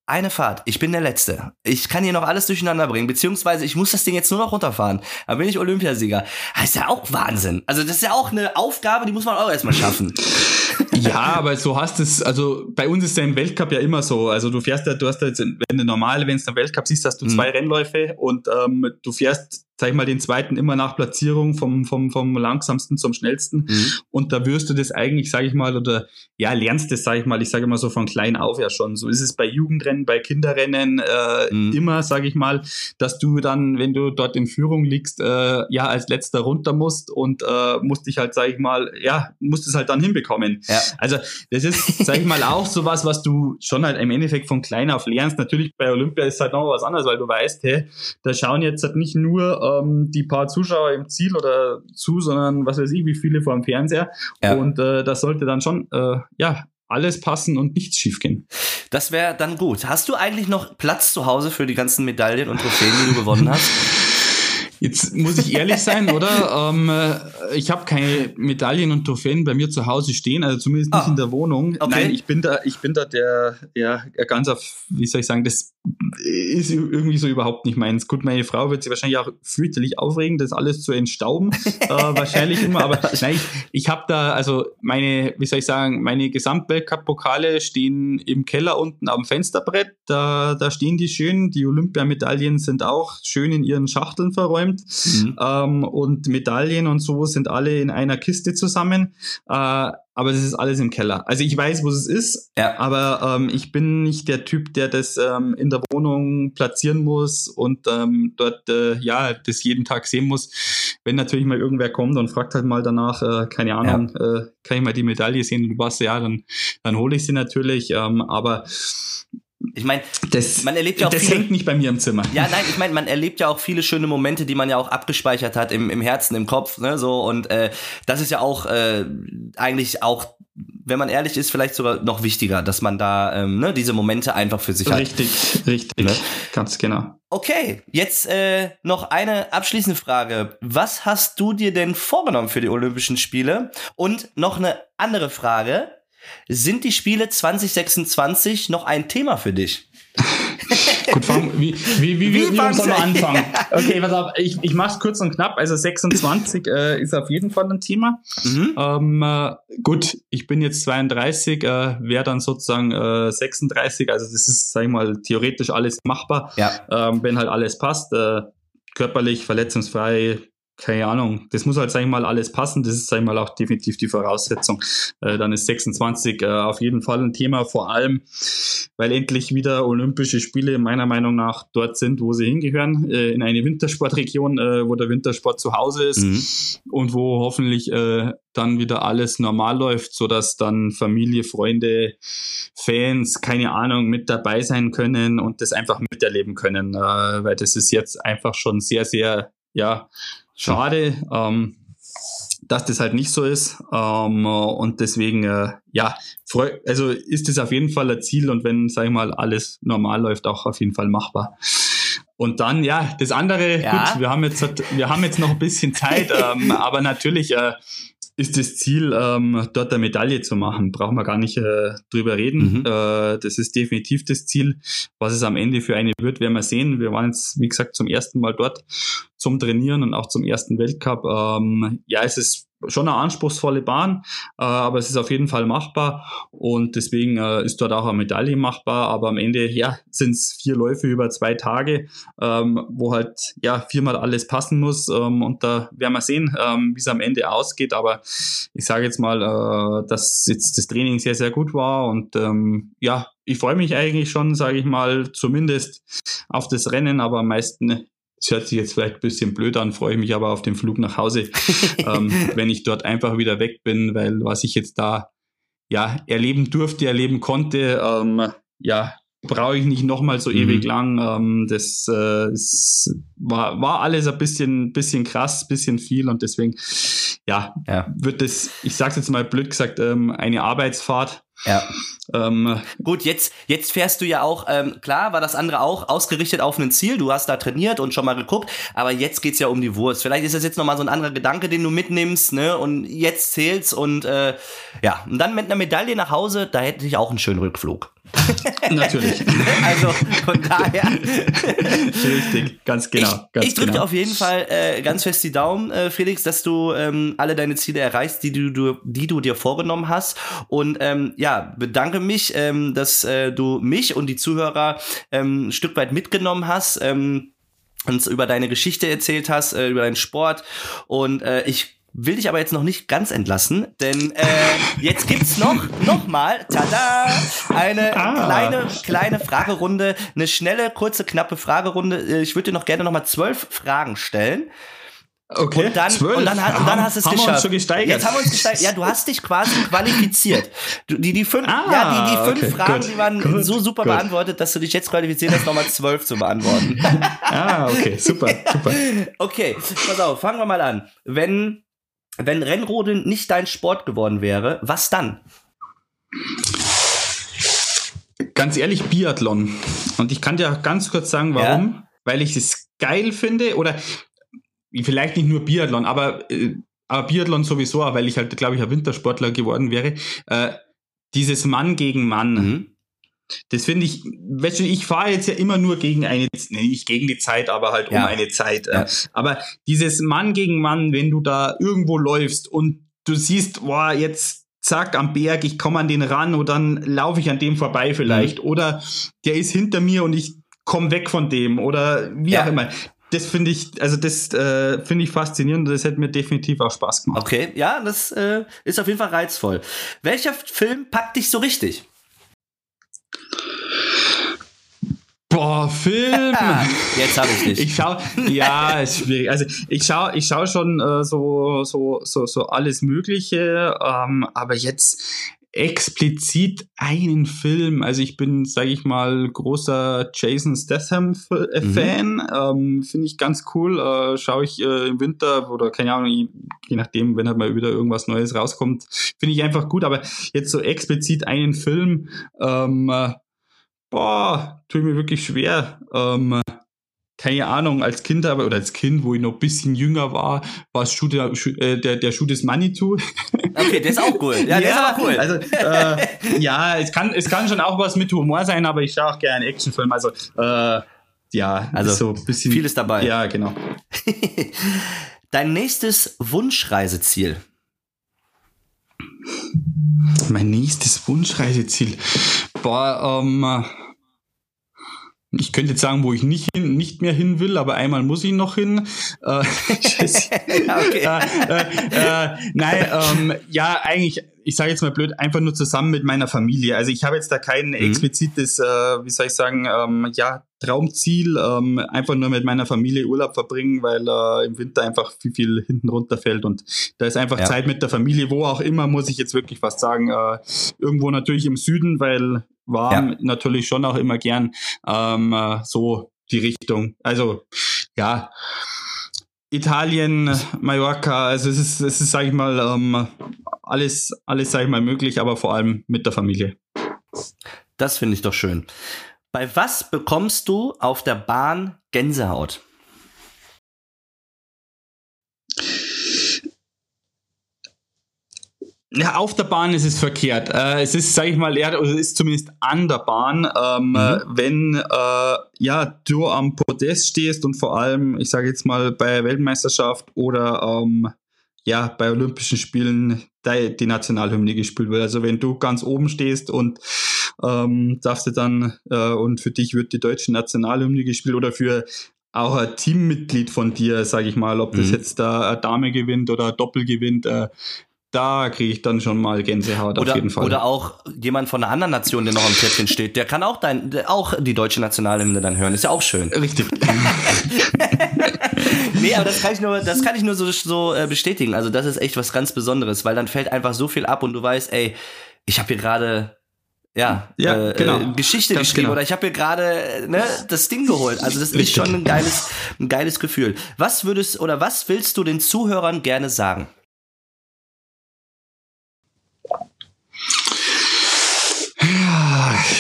eine Fahrt, ich bin der Letzte. Ich kann hier noch alles durcheinander bringen, beziehungsweise ich muss das Ding jetzt nur noch runterfahren. Dann bin ich Olympiasieger. Das ist ja auch Wahnsinn. Also das ist ja auch eine Aufgabe, die muss man auch erstmal schaffen. Ja, aber so hast es, also bei uns ist ja im Weltcup ja immer so. Also du fährst ja, du hast ja jetzt, wenn du normal, wenn es im Weltcup siehst, hast du zwei mhm. Rennläufe und ähm, du fährst sag ich mal, den zweiten immer nach Platzierung vom, vom, vom langsamsten zum schnellsten. Mhm. Und da wirst du das eigentlich, sage ich mal, oder ja, lernst das, sage ich mal, ich sage immer so von klein auf ja schon. So ist es bei Jugendrennen, bei Kinderrennen äh, mhm. immer, sage ich mal, dass du dann, wenn du dort in Führung liegst, äh, ja, als letzter runter musst und äh, musst dich halt, sage ich mal, ja, musst es halt dann hinbekommen. Ja. Also das ist, sage ich mal, auch sowas, was du schon halt im Endeffekt von klein auf lernst. Natürlich bei Olympia ist halt noch was anderes, weil du weißt, hey, da schauen jetzt halt nicht nur ähm, die paar Zuschauer im Ziel oder zu, sondern was weiß ich, wie viele vor dem Fernseher. Ja. Und äh, das sollte dann schon, äh, ja, alles passen und nichts schiefgehen. Das wäre dann gut. Hast du eigentlich noch Platz zu Hause für die ganzen Medaillen und Trophäen, die du gewonnen hast? Jetzt muss ich ehrlich sein, oder? Ähm, äh, ich habe keine Medaillen und Trophäen bei mir zu Hause stehen, also zumindest nicht ah, in der Wohnung. Okay. Nein, ich bin da, ich bin da der, ja, ganz auf, wie soll ich sagen, das ist irgendwie so überhaupt nicht meins. Gut, meine Frau wird sich wahrscheinlich auch fürchterlich aufregen, das alles zu entstauben, äh, wahrscheinlich immer. Aber nein, ich, ich habe da, also meine, wie soll ich sagen, meine Gesamtweltcup-Pokale stehen im Keller unten am Fensterbrett. Da, da stehen die schön. Die Olympiamedaillen sind auch schön in ihren Schachteln verräumt. Mhm. Ähm, und Medaillen und so sind alle in einer Kiste zusammen. Äh, aber das ist alles im Keller. Also ich weiß, wo es ist, ja. aber ähm, ich bin nicht der Typ, der das ähm, in der Wohnung platzieren muss und ähm, dort äh, ja das jeden Tag sehen muss. Wenn natürlich mal irgendwer kommt und fragt halt mal danach, äh, keine Ahnung, ja. äh, kann ich mal die Medaille sehen und was, ja, dann, dann hole ich sie natürlich. Ähm, aber ich meine, man erlebt ja auch das viele, hängt nicht bei mir im Zimmer. Ja, nein, ich meine, man erlebt ja auch viele schöne Momente, die man ja auch abgespeichert hat im, im Herzen, im Kopf, ne, so und äh, das ist ja auch äh, eigentlich auch, wenn man ehrlich ist, vielleicht sogar noch wichtiger, dass man da ähm, ne, diese Momente einfach für sich richtig, hat. Richtig, richtig, ne? ganz genau. Okay, jetzt äh, noch eine abschließende Frage. Was hast du dir denn vorgenommen für die Olympischen Spiele? Und noch eine andere Frage. Sind die Spiele 2026 noch ein Thema für dich? Gut, wie, wie, wie, wie, wie sollen wir anfangen? Okay, pass auf, ich, ich mach's kurz und knapp. Also 26 äh, ist auf jeden Fall ein Thema. Mhm. Ähm, äh, gut, ich bin jetzt 32, äh, wäre dann sozusagen äh, 36. Also das ist, sag ich mal, theoretisch alles machbar, ja. ähm, wenn halt alles passt. Äh, körperlich, verletzungsfrei, keine Ahnung, das muss halt, sag ich mal, alles passen. Das ist, sag ich mal, auch definitiv die Voraussetzung. Äh, dann ist 26 äh, auf jeden Fall ein Thema, vor allem, weil endlich wieder Olympische Spiele meiner Meinung nach dort sind, wo sie hingehören, äh, in eine Wintersportregion, äh, wo der Wintersport zu Hause ist mhm. und wo hoffentlich äh, dann wieder alles normal läuft, so dass dann Familie, Freunde, Fans, keine Ahnung, mit dabei sein können und das einfach miterleben können, äh, weil das ist jetzt einfach schon sehr, sehr, ja, Schade, ähm, dass das halt nicht so ist. Ähm, und deswegen, äh, ja, freu also ist das auf jeden Fall ein Ziel und wenn, sag ich mal, alles normal läuft, auch auf jeden Fall machbar. Und dann, ja, das andere, ja. gut, wir haben jetzt, wir haben jetzt noch ein bisschen Zeit, ähm, aber natürlich, äh, ist das Ziel, ähm, dort eine Medaille zu machen. Brauchen wir gar nicht äh, drüber reden. Mhm. Äh, das ist definitiv das Ziel. Was es am Ende für eine wird, werden wir sehen. Wir waren jetzt, wie gesagt, zum ersten Mal dort zum Trainieren und auch zum ersten Weltcup. Ähm, ja, es ist schon eine anspruchsvolle Bahn, äh, aber es ist auf jeden Fall machbar und deswegen äh, ist dort auch eine Medaille machbar. Aber am Ende, ja, sind es vier Läufe über zwei Tage, ähm, wo halt ja viermal alles passen muss ähm, und da werden wir sehen, ähm, wie es am Ende ausgeht. Aber ich sage jetzt mal, äh, dass jetzt das Training sehr sehr gut war und ähm, ja, ich freue mich eigentlich schon, sage ich mal, zumindest auf das Rennen, aber am meisten das hört sich jetzt vielleicht ein bisschen blöd an, freue ich mich aber auf den Flug nach Hause, ähm, wenn ich dort einfach wieder weg bin, weil was ich jetzt da ja erleben durfte, erleben konnte, ähm, ja, brauche ich nicht nochmal so mhm. ewig lang. Ähm, das äh, ist, war, war alles ein bisschen, bisschen krass, bisschen viel und deswegen, ja, ja. wird das, ich sag's jetzt mal blöd gesagt, ähm, eine Arbeitsfahrt. Ja. Ähm, Gut, jetzt, jetzt fährst du ja auch, ähm, klar war das andere auch ausgerichtet auf ein Ziel, du hast da trainiert und schon mal geguckt, aber jetzt geht's ja um die Wurst. Vielleicht ist das jetzt nochmal so ein anderer Gedanke, den du mitnimmst, ne, und jetzt zählt's und äh, ja, und dann mit einer Medaille nach Hause, da hätte ich auch einen schönen Rückflug. Natürlich. also von daher. Richtig, ganz genau. Ganz ich, ich drücke genau. auf jeden Fall äh, ganz fest die Daumen, äh, Felix, dass du ähm, alle deine Ziele erreichst, die du, du, die du dir vorgenommen hast. Und ähm, ja, bedanke mich, ähm, dass äh, du mich und die Zuhörer ähm, ein Stück weit mitgenommen hast. Ähm, uns über deine Geschichte erzählt hast, äh, über deinen Sport. Und äh, ich will dich aber jetzt noch nicht ganz entlassen, denn äh, jetzt gibt's noch noch mal, tada, eine ah. kleine kleine Fragerunde, eine schnelle, kurze, knappe Fragerunde. Äh, ich würde dir noch gerne noch mal zwölf Fragen stellen. Okay, und dann, und dann, und dann hast du es haben geschafft. Wir uns schon gesteigert. Jetzt haben wir uns gesteigert. Ja, du hast dich quasi qualifiziert. Du, die, die fünf, ah, ja, die, die fünf okay, Fragen, gut, die waren gut, so super gut. beantwortet, dass du dich jetzt qualifiziert hast, nochmal zwölf zu beantworten. ah, okay, super, super. Okay, pass auf, fangen wir mal an. Wenn wenn Rennrodeln nicht dein Sport geworden wäre, was dann? Ganz ehrlich, Biathlon. Und ich kann dir ganz kurz sagen, warum. Ja? Weil ich es geil finde oder vielleicht nicht nur Biathlon, aber, äh, aber Biathlon sowieso, weil ich halt, glaube ich, ein Wintersportler geworden wäre. Äh, dieses Mann gegen Mann. Mhm. Das finde ich, weißt du, ich fahre jetzt ja immer nur gegen eine, nee, nicht gegen die Zeit, aber halt ja. um eine Zeit. Ja. Aber dieses Mann gegen Mann, wenn du da irgendwo läufst und du siehst, boah, jetzt zack am Berg, ich komme an den ran und dann laufe ich an dem vorbei vielleicht. Mhm. Oder der ist hinter mir und ich komme weg von dem oder wie ja. auch immer. Das finde ich, also das äh, finde ich faszinierend und das hätte mir definitiv auch Spaß gemacht. Okay, ja, das äh, ist auf jeden Fall reizvoll. Welcher Film packt dich so richtig? Boah, Film. Jetzt habe ich dich. Ich schau, ja, ist schwierig. Also ich schau, ich schau schon äh, so, so, so, so alles Mögliche, ähm, aber jetzt explizit einen Film. Also ich bin, sage ich mal, großer Jason Statham-Fan. Mhm. Ähm, Finde ich ganz cool. Äh, Schaue ich äh, im Winter oder keine Ahnung, je nachdem, wenn halt mal wieder irgendwas Neues rauskommt, finde ich einfach gut. Aber jetzt so explizit einen Film. Ähm, boah, tue mir wirklich schwer. Ähm, keine Ahnung, als Kind aber, oder als Kind, wo ich noch ein bisschen jünger war, war es Schuh der, äh, der, der Schuh des Manitou. Okay, der ist auch cool. Ja, der ist aber cool. Also, äh, ja, es kann, es kann schon auch was mit Humor sein, aber ich schaue auch gerne Actionfilme. Also, äh, ja, also so ein bisschen. Vieles dabei. Ja, genau. Dein nächstes Wunschreiseziel? Mein nächstes Wunschreiseziel. Boah, ähm, ich könnte jetzt sagen, wo ich nicht hin, nicht mehr hin will, aber einmal muss ich noch hin. Äh, okay. äh, äh, nein, ähm, ja, eigentlich, ich sage jetzt mal blöd, einfach nur zusammen mit meiner Familie. Also ich habe jetzt da kein mhm. explizites, äh, wie soll ich sagen, ähm, ja, Traumziel, ähm, einfach nur mit meiner Familie Urlaub verbringen, weil äh, im Winter einfach viel, viel hinten runterfällt und da ist einfach ja. Zeit mit der Familie, wo auch immer, muss ich jetzt wirklich fast sagen, äh, irgendwo natürlich im Süden, weil warm ja. natürlich schon auch immer gern ähm, äh, so die Richtung. Also ja, Italien, Mallorca, also es ist, es ist, sag ich mal, ähm, alles, alles, sag ich mal, möglich, aber vor allem mit der Familie. Das finde ich doch schön. Bei was bekommst du auf der Bahn Gänsehaut? Ja, auf der Bahn ist es verkehrt. Äh, es ist, sage ich mal, eher, oder ist zumindest an der Bahn, ähm, mhm. wenn äh, ja du am Podest stehst und vor allem, ich sage jetzt mal bei Weltmeisterschaft oder ähm, ja bei Olympischen Spielen die, die Nationalhymne gespielt wird. Also wenn du ganz oben stehst und ähm, darfst du dann äh, und für dich wird die deutsche Nationalhymne gespielt oder für auch ein Teammitglied von dir, sage ich mal, ob das mhm. jetzt da eine Dame gewinnt oder ein Doppel gewinnt, äh, da kriege ich dann schon mal Gänsehaut oder, auf jeden Fall. Oder auch jemand von einer anderen Nation, der noch am Treppchen steht, der kann auch dein, auch die deutsche Nationalhymne dann hören. Ist ja auch schön. Richtig. nee, aber das kann ich nur, das kann ich nur so, so äh, bestätigen. Also das ist echt was ganz Besonderes, weil dann fällt einfach so viel ab und du weißt, ey, ich habe hier gerade ja, ja äh, genau. äh, Geschichte Ganz geschrieben genau. oder ich habe hier gerade ne, das Ding geholt. Also das ist schon ein geiles, ein geiles Gefühl. Was würdest oder was willst du den Zuhörern gerne sagen?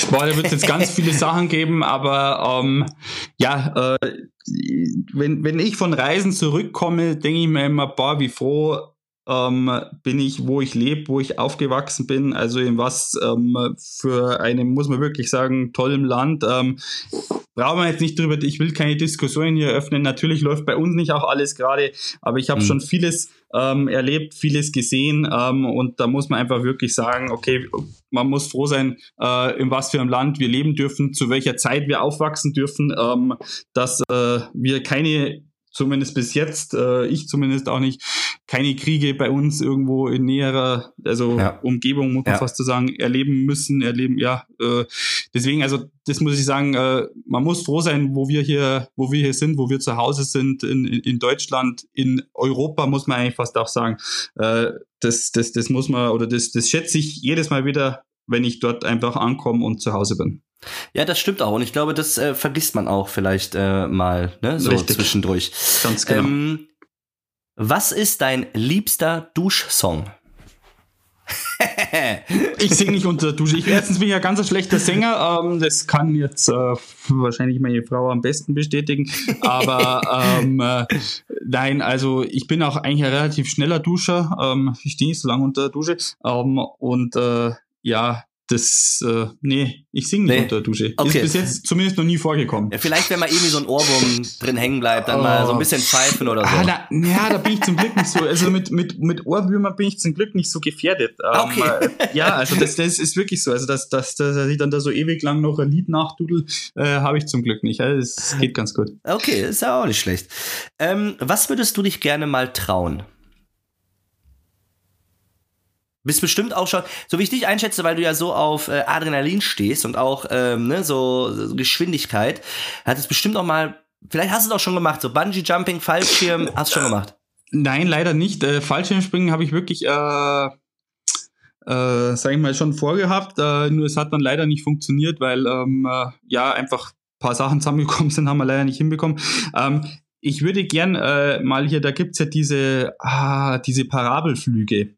Boah, da wird es jetzt ganz viele Sachen geben, aber ähm, ja, äh, wenn, wenn ich von Reisen zurückkomme, denke ich mir immer, boah, wie froh ähm, bin ich, wo ich lebe, wo ich aufgewachsen bin, also in was ähm, für einem, muss man wirklich sagen, tollem Land. Ähm, brauchen wir jetzt nicht drüber, ich will keine Diskussion hier öffnen. Natürlich läuft bei uns nicht auch alles gerade, aber ich habe Mhm. schon vieles ähm, erlebt, vieles gesehen ähm, und da muss man einfach wirklich sagen, okay, man muss froh sein, äh, in was für einem Land wir leben dürfen, zu welcher Zeit wir aufwachsen dürfen, ähm, dass äh, wir keine zumindest bis jetzt, äh, ich zumindest auch nicht, keine Kriege bei uns irgendwo in näherer, also Ja. Umgebung, muss man Ja. fast so sagen, erleben müssen, erleben, ja. Äh, deswegen, also das muss ich sagen, äh, man muss froh sein, wo wir hier, wo wir hier sind, wo wir zu Hause sind, in, in, in Deutschland, in Europa, muss man eigentlich fast auch sagen. Äh, das, das, das muss man, oder das, das schätze ich jedes Mal wieder, wenn ich dort einfach ankomme und zu Hause bin. Ja, das stimmt auch. Und ich glaube, das äh, vergisst man auch vielleicht äh, mal, ne? So Richtig. zwischendurch. Ganz genau. Ähm, was ist dein liebster Duschsong? Ich singe nicht unter der Dusche. Ich, erstens bin ich ja ganz ein schlechter Sänger. Ähm, das kann jetzt äh, wahrscheinlich meine Frau am besten bestätigen. Aber ähm, äh, nein, also ich bin auch eigentlich ein relativ schneller Duscher. Ähm, ich stehe nicht so lange unter der Dusche. Ähm, und äh, ja, das, äh, nee, ich singe nicht Nee. unter der Dusche. Okay. Ist bis jetzt zumindest noch nie vorgekommen. Ja, vielleicht, wenn mal irgendwie so ein Ohrwurm drin hängen bleibt, dann mal so ein bisschen pfeifen oder so. Ah, da, ja, da bin ich zum Glück nicht so. Also mit, mit, mit Ohrwürmern bin ich zum Glück nicht so gefährdet. Ähm, Okay. äh, ja, also das, das ist wirklich so. Also dass, dass, dass ich dann da so ewig lang noch ein Lied nachdudel, äh, habe ich zum Glück nicht. Also es geht ganz gut. Okay, ist ja auch nicht schlecht. Ähm, was würdest du dich gerne mal trauen? Bist bestimmt auch schon, so wie ich dich einschätze, weil du ja so auf äh, Adrenalin stehst und auch ähm, ne, so, so Geschwindigkeit, hat es bestimmt auch mal, vielleicht hast du es auch schon gemacht, so Bungee Jumping, Fallschirm, hast du schon gemacht. Nein, leider nicht. Äh, Fallschirmspringen habe ich wirklich, äh, äh, sag ich mal, schon vorgehabt. Äh, nur es hat dann leider nicht funktioniert, weil ähm, äh, ja einfach ein paar Sachen zusammengekommen sind, haben wir leider nicht hinbekommen. Ähm, ich würde gern äh, mal hier, da gibt's ja diese, ah, diese Parabelflüge.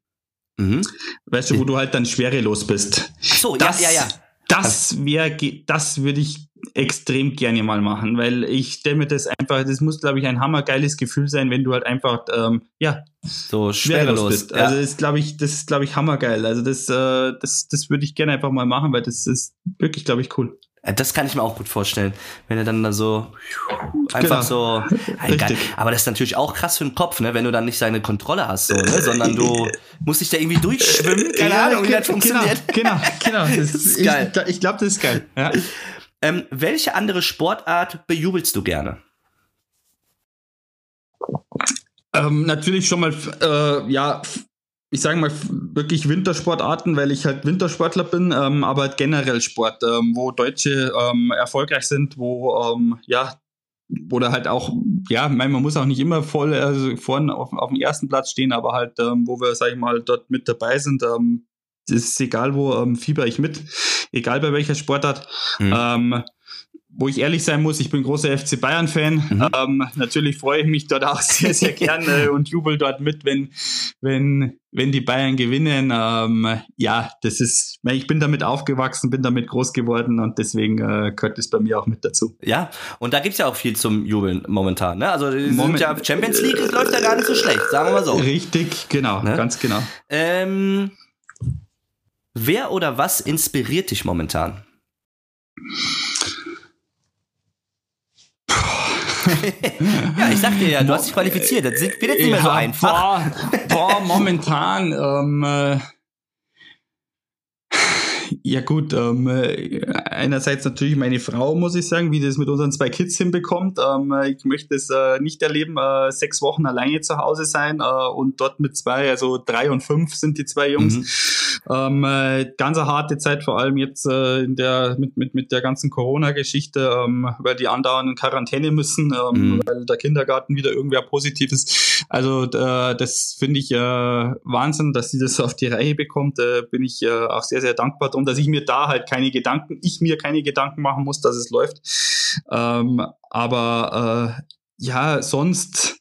Mhm. Weißt du, wo du halt dann schwerelos bist. Ach so, Das, ja, ja, ja. Das wäre, das würde ich extrem gerne mal machen, weil ich stelle mir das einfach, das muss, glaube ich, ein hammergeiles Gefühl sein, wenn du halt einfach, ähm, ja, So schwerelos, schwerelos. bist. Ja. Also das glaube ich, das ist, glaube ich, hammergeil. Also das, äh, das, das würde ich gerne einfach mal machen, weil das ist wirklich, glaube ich, cool. Ja, Das kann ich mir auch gut vorstellen, wenn er dann da so einfach Genau. so. Ja, egal. Aber das ist natürlich auch krass für den Kopf, ne, wenn du dann nicht seine Kontrolle hast, so, ne, sondern du musst dich da irgendwie durchschwimmen. Keine Ahnung, wie das funktioniert. Genau, genau. genau. Das ist ich, geil. Ich glaube, das ist geil. Ja. Ähm, welche andere Sportart bejubelst du gerne? Ähm, natürlich schon mal, äh, ja, ich sage mal wirklich Wintersportarten, weil ich halt Wintersportler bin, ähm, aber halt generell Sport, ähm, wo Deutsche ähm, erfolgreich sind, wo ähm, ja, oder halt auch, ja, mein, man muss auch nicht immer voll also vorne auf, auf dem ersten Platz stehen, aber halt, ähm, wo wir, sag ich mal, dort mit dabei sind, ähm, ist egal wo, ähm, fieber ich mit, egal bei welcher Sportart. Mhm. Wo ich ehrlich sein muss, ich bin großer FC Bayern-Fan. Mhm. Ähm, natürlich freue ich mich dort auch sehr, sehr gerne und jubel dort mit, wenn, wenn, wenn die Bayern gewinnen. Ähm, ja, das ist, ich bin damit aufgewachsen, bin damit groß geworden und deswegen äh, gehört es bei mir auch mit dazu. Ja, und da gibt's ja auch viel zum Jubeln momentan, ne? Also Moment- ja Champions League läuft ja gar nicht so schlecht, sagen wir mal so. Richtig, genau, Ne? ganz genau. Ähm, wer oder was inspiriert dich momentan? Ja, ich sag dir ja, du hast dich qualifiziert. Das wird jetzt nicht mehr so einfach. Boah, boah momentan, ähm, äh, Ja gut, ähm, äh, einerseits natürlich meine Frau, muss ich sagen, wie das mit unseren zwei Kids hinbekommt. Ähm, ich möchte es äh, nicht erleben, äh, sechs Wochen alleine zu Hause sein äh, und dort mit zwei, also drei und fünf sind die zwei Jungs. Mhm. Ähm, äh, ganz eine harte Zeit, vor allem jetzt äh, in der mit, mit, mit der ganzen Corona-Geschichte, ähm, weil die andauernd in Quarantäne müssen, ähm, mhm. weil der Kindergarten wieder irgendwer positiv ist. Also das finde ich Wahnsinn, dass sie das auf die Reihe bekommt. Bin ich auch sehr, sehr dankbar drum dass ich mir da halt keine Gedanken, ich mir keine Gedanken machen muss, dass es läuft. Ähm, aber äh, ja, sonst,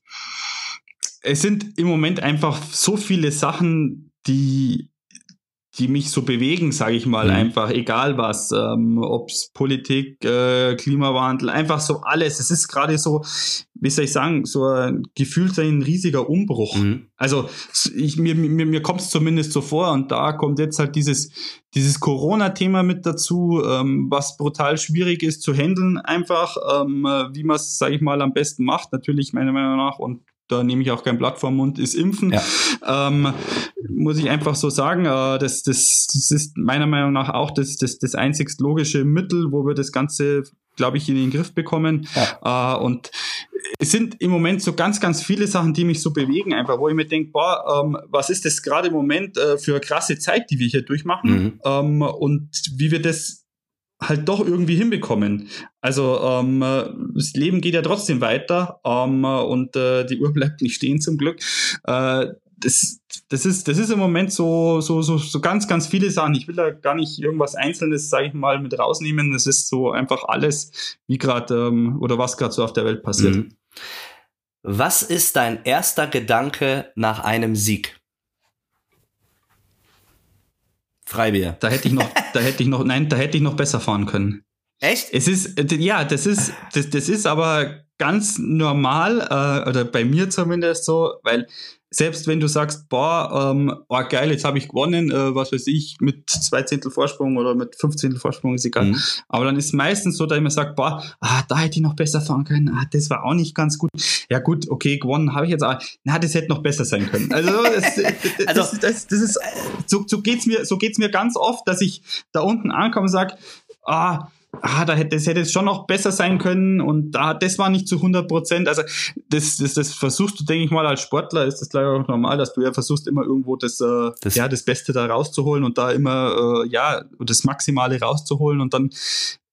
es sind im Moment einfach so viele Sachen, die die mich so bewegen, sage ich mal, mhm. einfach egal was, ähm, ob's Politik, äh, Klimawandel, einfach so alles. Es ist gerade so, wie soll ich sagen, so ein gefühlt ein riesiger Umbruch. Mhm. Also ich, mir, mir, mir kommt es zumindest so vor und da kommt jetzt halt dieses, dieses Corona-Thema mit dazu, ähm, was brutal schwierig ist zu handeln, einfach, ähm, wie man es, sage ich mal, am besten macht, natürlich meiner Meinung nach und da nehme ich auch kein Blatt vom Mund, ist Impfen. Ja. Ähm, muss ich einfach so sagen, äh, das, das, das ist meiner Meinung nach auch das, das, das einzigst logische Mittel, wo wir das Ganze, glaube ich, in den Griff bekommen. Ja. Äh, und es sind im Moment so ganz, ganz viele Sachen, die mich so bewegen, einfach, wo ich mir denke, boah, ähm, was ist das gerade im Moment äh, für eine krasse Zeit, die wir hier durchmachen mhm. ähm, und wie wir das halt doch irgendwie hinbekommen. Also ähm, das Leben geht ja trotzdem weiter ähm, und äh, die Uhr bleibt nicht stehen zum Glück. Äh, das, das ist das ist im Moment so so so so ganz ganz viele Sachen. Ich will da gar nicht irgendwas Einzelnes, sage ich mal, mit rausnehmen. Das ist so einfach alles, wie gerade ähm, oder was gerade so auf der Welt passiert. Mhm. Was ist dein erster Gedanke nach einem Sieg? Freibier. Da hätte ich noch, da hätte ich noch, nein, da hätte ich noch besser fahren können. Echt? Es ist, ja, das ist, das, das ist aber ganz normal, äh, oder bei mir zumindest so, weil selbst wenn du sagst, boah, ähm, oh geil, jetzt habe ich gewonnen, äh, was weiß ich, mit zwei Zehntel Vorsprung oder mit fünf Zehntel Vorsprung, ist egal. Mhm. Aber dann ist meistens so, dass ich mir sage, boah, ah, da hätte ich noch besser fahren können, ah, das war auch nicht ganz gut. Ja gut, okay, gewonnen habe ich jetzt, aber na, das hätte noch besser sein können. Also, das, das, also, das, das, das ist, so, so geht's mir, so geht's mir ganz oft, dass ich da unten ankomme und sage, ah, ah, da hätte, das hätte jetzt schon noch besser sein können und da, das war nicht zu 100 Prozent. Also das, das, das versuchst du, denke ich mal, als Sportler ist das gleich auch normal, dass du ja versuchst immer irgendwo das, äh, das ja, das Beste da rauszuholen und da immer, äh, ja, das Maximale rauszuholen und dann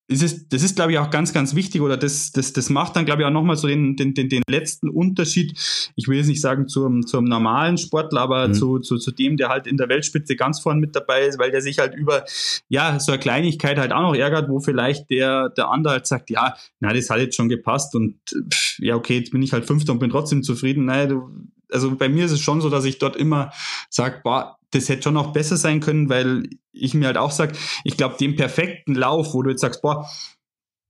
ist es, das ist, glaube ich, auch ganz, ganz wichtig oder das, das, das macht dann, glaube ich, auch nochmal so den, den, den, den letzten Unterschied. Ich will jetzt nicht sagen zum, zum normalen Sportler, aber mhm. zu, zu, zu dem, der halt in der Weltspitze ganz vorne mit dabei ist, weil der sich halt über, ja, so eine Kleinigkeit halt auch noch ärgert, wo vielleicht der, der andere halt sagt, ja, na, das hat jetzt schon gepasst und pff, ja, okay, jetzt bin ich halt Fünfter und bin trotzdem zufrieden. Nein, du, also bei mir ist es schon so, dass ich dort immer sage, boah, das hätte schon noch besser sein können, weil ich mir halt auch sage, ich glaube, den perfekten Lauf, wo du jetzt sagst, boah,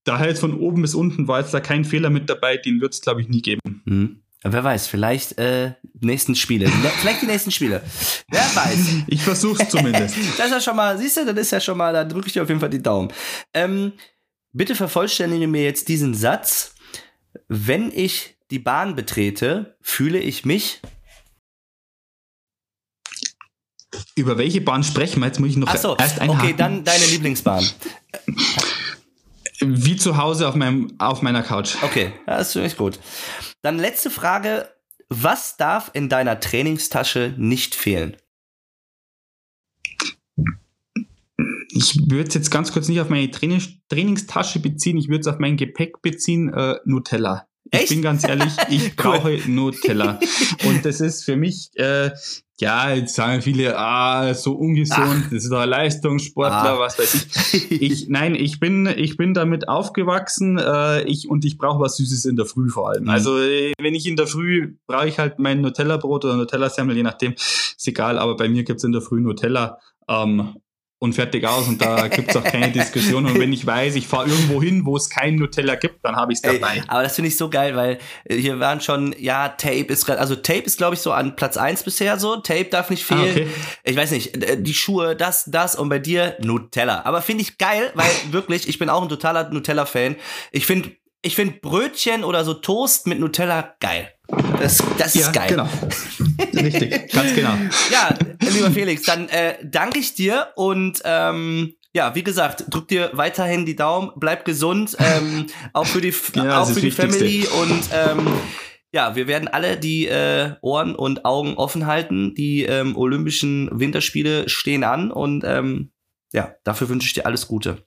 da halt von oben bis unten war jetzt da kein Fehler mit dabei, den wird es, glaube ich, nie geben. Mhm. Wer weiß, vielleicht äh, nächsten Spiele. vielleicht die nächsten Spiele. Wer weiß. Ich versuch's zumindest. das ist ja schon mal, siehst du, das ist ja schon mal, da drücke ich dir auf jeden Fall die Daumen. Ähm, bitte vervollständige mir jetzt diesen Satz. Wenn ich die Bahn betrete, fühle ich mich Über welche Bahn sprechen wir? Jetzt muss ich noch Ach so, erst einhaken. Okay, dann deine Lieblingsbahn. Wie zu Hause auf, meinem, auf meiner Couch. Okay, das ist echt gut. Dann letzte Frage. Was darf in deiner Trainingstasche nicht fehlen? Ich würde es jetzt ganz kurz nicht auf meine Trainings Trainingstasche beziehen, ich würde es auf mein Gepäck beziehen, äh, Nutella. Ich Echt? bin ganz ehrlich, ich brauche Nutella. Und das ist für mich, äh, ja, jetzt sagen viele, ah, so ungesund, Ach. das ist doch ein Leistungssportler, ah. was weiß ich. ich. Nein, ich bin, ich bin damit aufgewachsen, äh, ich, und ich brauche was Süßes in der Früh vor allem. Mhm. Also, äh, wenn ich in der Früh, brauche ich halt mein Nutella-Brot oder Nutella-Semmel, je nachdem, ist egal, aber bei mir gibt's in der Früh Nutella. Ähm, und fertig aus und da gibt's auch keine Diskussion. Und wenn ich weiß, ich fahre irgendwo hin, wo es kein Nutella gibt, dann habe ich es dabei. Ey, aber das finde ich so geil, weil äh, hier waren schon, ja, Tape ist gerade, also Tape ist, glaube ich, so an Platz eins bisher so. Tape darf nicht ah, fehlen. Ah, okay. Ich weiß nicht, die Schuhe, das, das und bei dir Nutella. Aber finde ich geil, weil wirklich, ich bin auch ein totaler Nutella-Fan. Ich finde ich finde Brötchen oder so Toast mit Nutella geil. Das, das ja, ist geil. Genau. Richtig, ganz genau. Ja, lieber Felix, dann äh, danke ich dir und ähm, ja, wie gesagt, drück dir weiterhin die Daumen, bleib gesund, ähm, auch für die, ja, auch für die Family und ähm, ja, wir werden alle die äh, Ohren und Augen offen halten. Die ähm, Olympischen Winterspiele stehen an und ähm, ja, dafür wünsche ich dir alles Gute.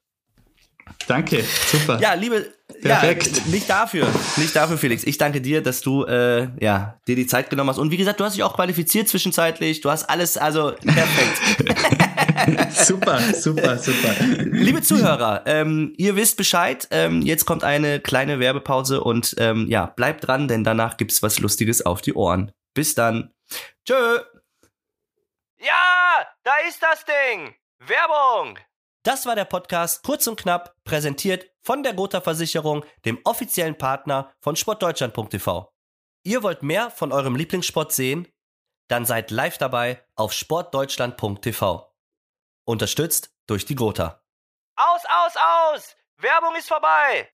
Danke, super. Ja, liebe, Perfekt. Ja, nicht dafür, nicht dafür, Felix. Ich danke dir, dass du äh, ja dir die Zeit genommen hast. Und wie gesagt, du hast dich auch qualifiziert zwischenzeitlich. Du hast alles, also perfekt. super, super, super. Liebe Zuhörer, ähm, ihr wisst Bescheid. Ähm, jetzt kommt eine kleine Werbepause und ähm, ja, bleibt dran, denn danach gibt's was Lustiges auf die Ohren. Bis dann. Tschö. Ja, da ist das Ding. Werbung. Das war der Podcast Kurz und Knapp, präsentiert von der Gotha Versicherung, dem offiziellen Partner von sportdeutschland.tv. Ihr wollt mehr von eurem Lieblingssport sehen? Dann seid live dabei auf sportdeutschland.tv. Unterstützt durch die Gotha. Aus, aus, aus! Werbung ist vorbei!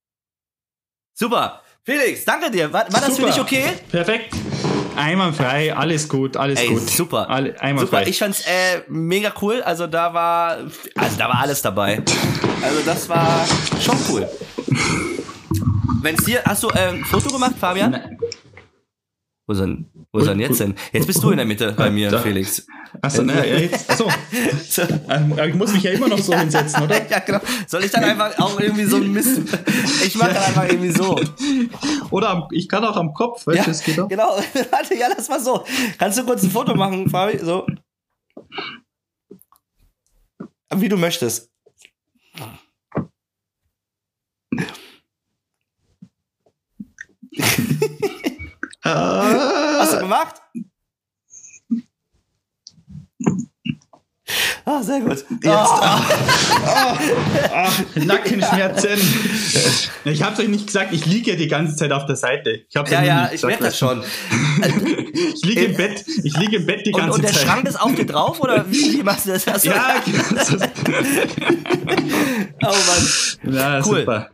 Super. Felix, danke dir. War, war das für dich okay? Perfekt. Einwandfrei, alles gut, alles Ey, gut. Super. Alle, einwandfrei. Super. Ich fand's äh, mega cool. Also da war, also da war alles dabei. Also das war schon cool. Wenn's dir, hast du äh, ein Foto gemacht, Fabian? Nein. Wo ist denn, wo ist denn jetzt denn? Jetzt bist du in der Mitte bei mir, da. Felix. Achso, ne, ja, jetzt, achso. so. Ähm, ich muss mich ja immer noch so hinsetzen, oder? ja, genau. Soll ich dann einfach auch irgendwie so ein Mist. Ich mach dann einfach irgendwie so. Oder am, ich kann auch am Kopf, weißt ja, du, das geht auch. Genau, warte, ja, lass mal so. Kannst du kurz ein Foto machen, Fabi? So. Wie du möchtest. Hast du gemacht? Ah, sehr gut. Jetzt. Oh. Oh. Nackenschmerzen. Ich hab's euch nicht gesagt, ich liege ja die ganze Zeit auf der Seite. Ich hab's ja, ja, ich merke das schon. ich liege im Bett, ich liege im Bett die ganze Zeit. Und der Zeit. Schrank ist auf dir drauf oder wie, wie machst du das? Hast ja, genau. oh Mann. Ja, cool. super.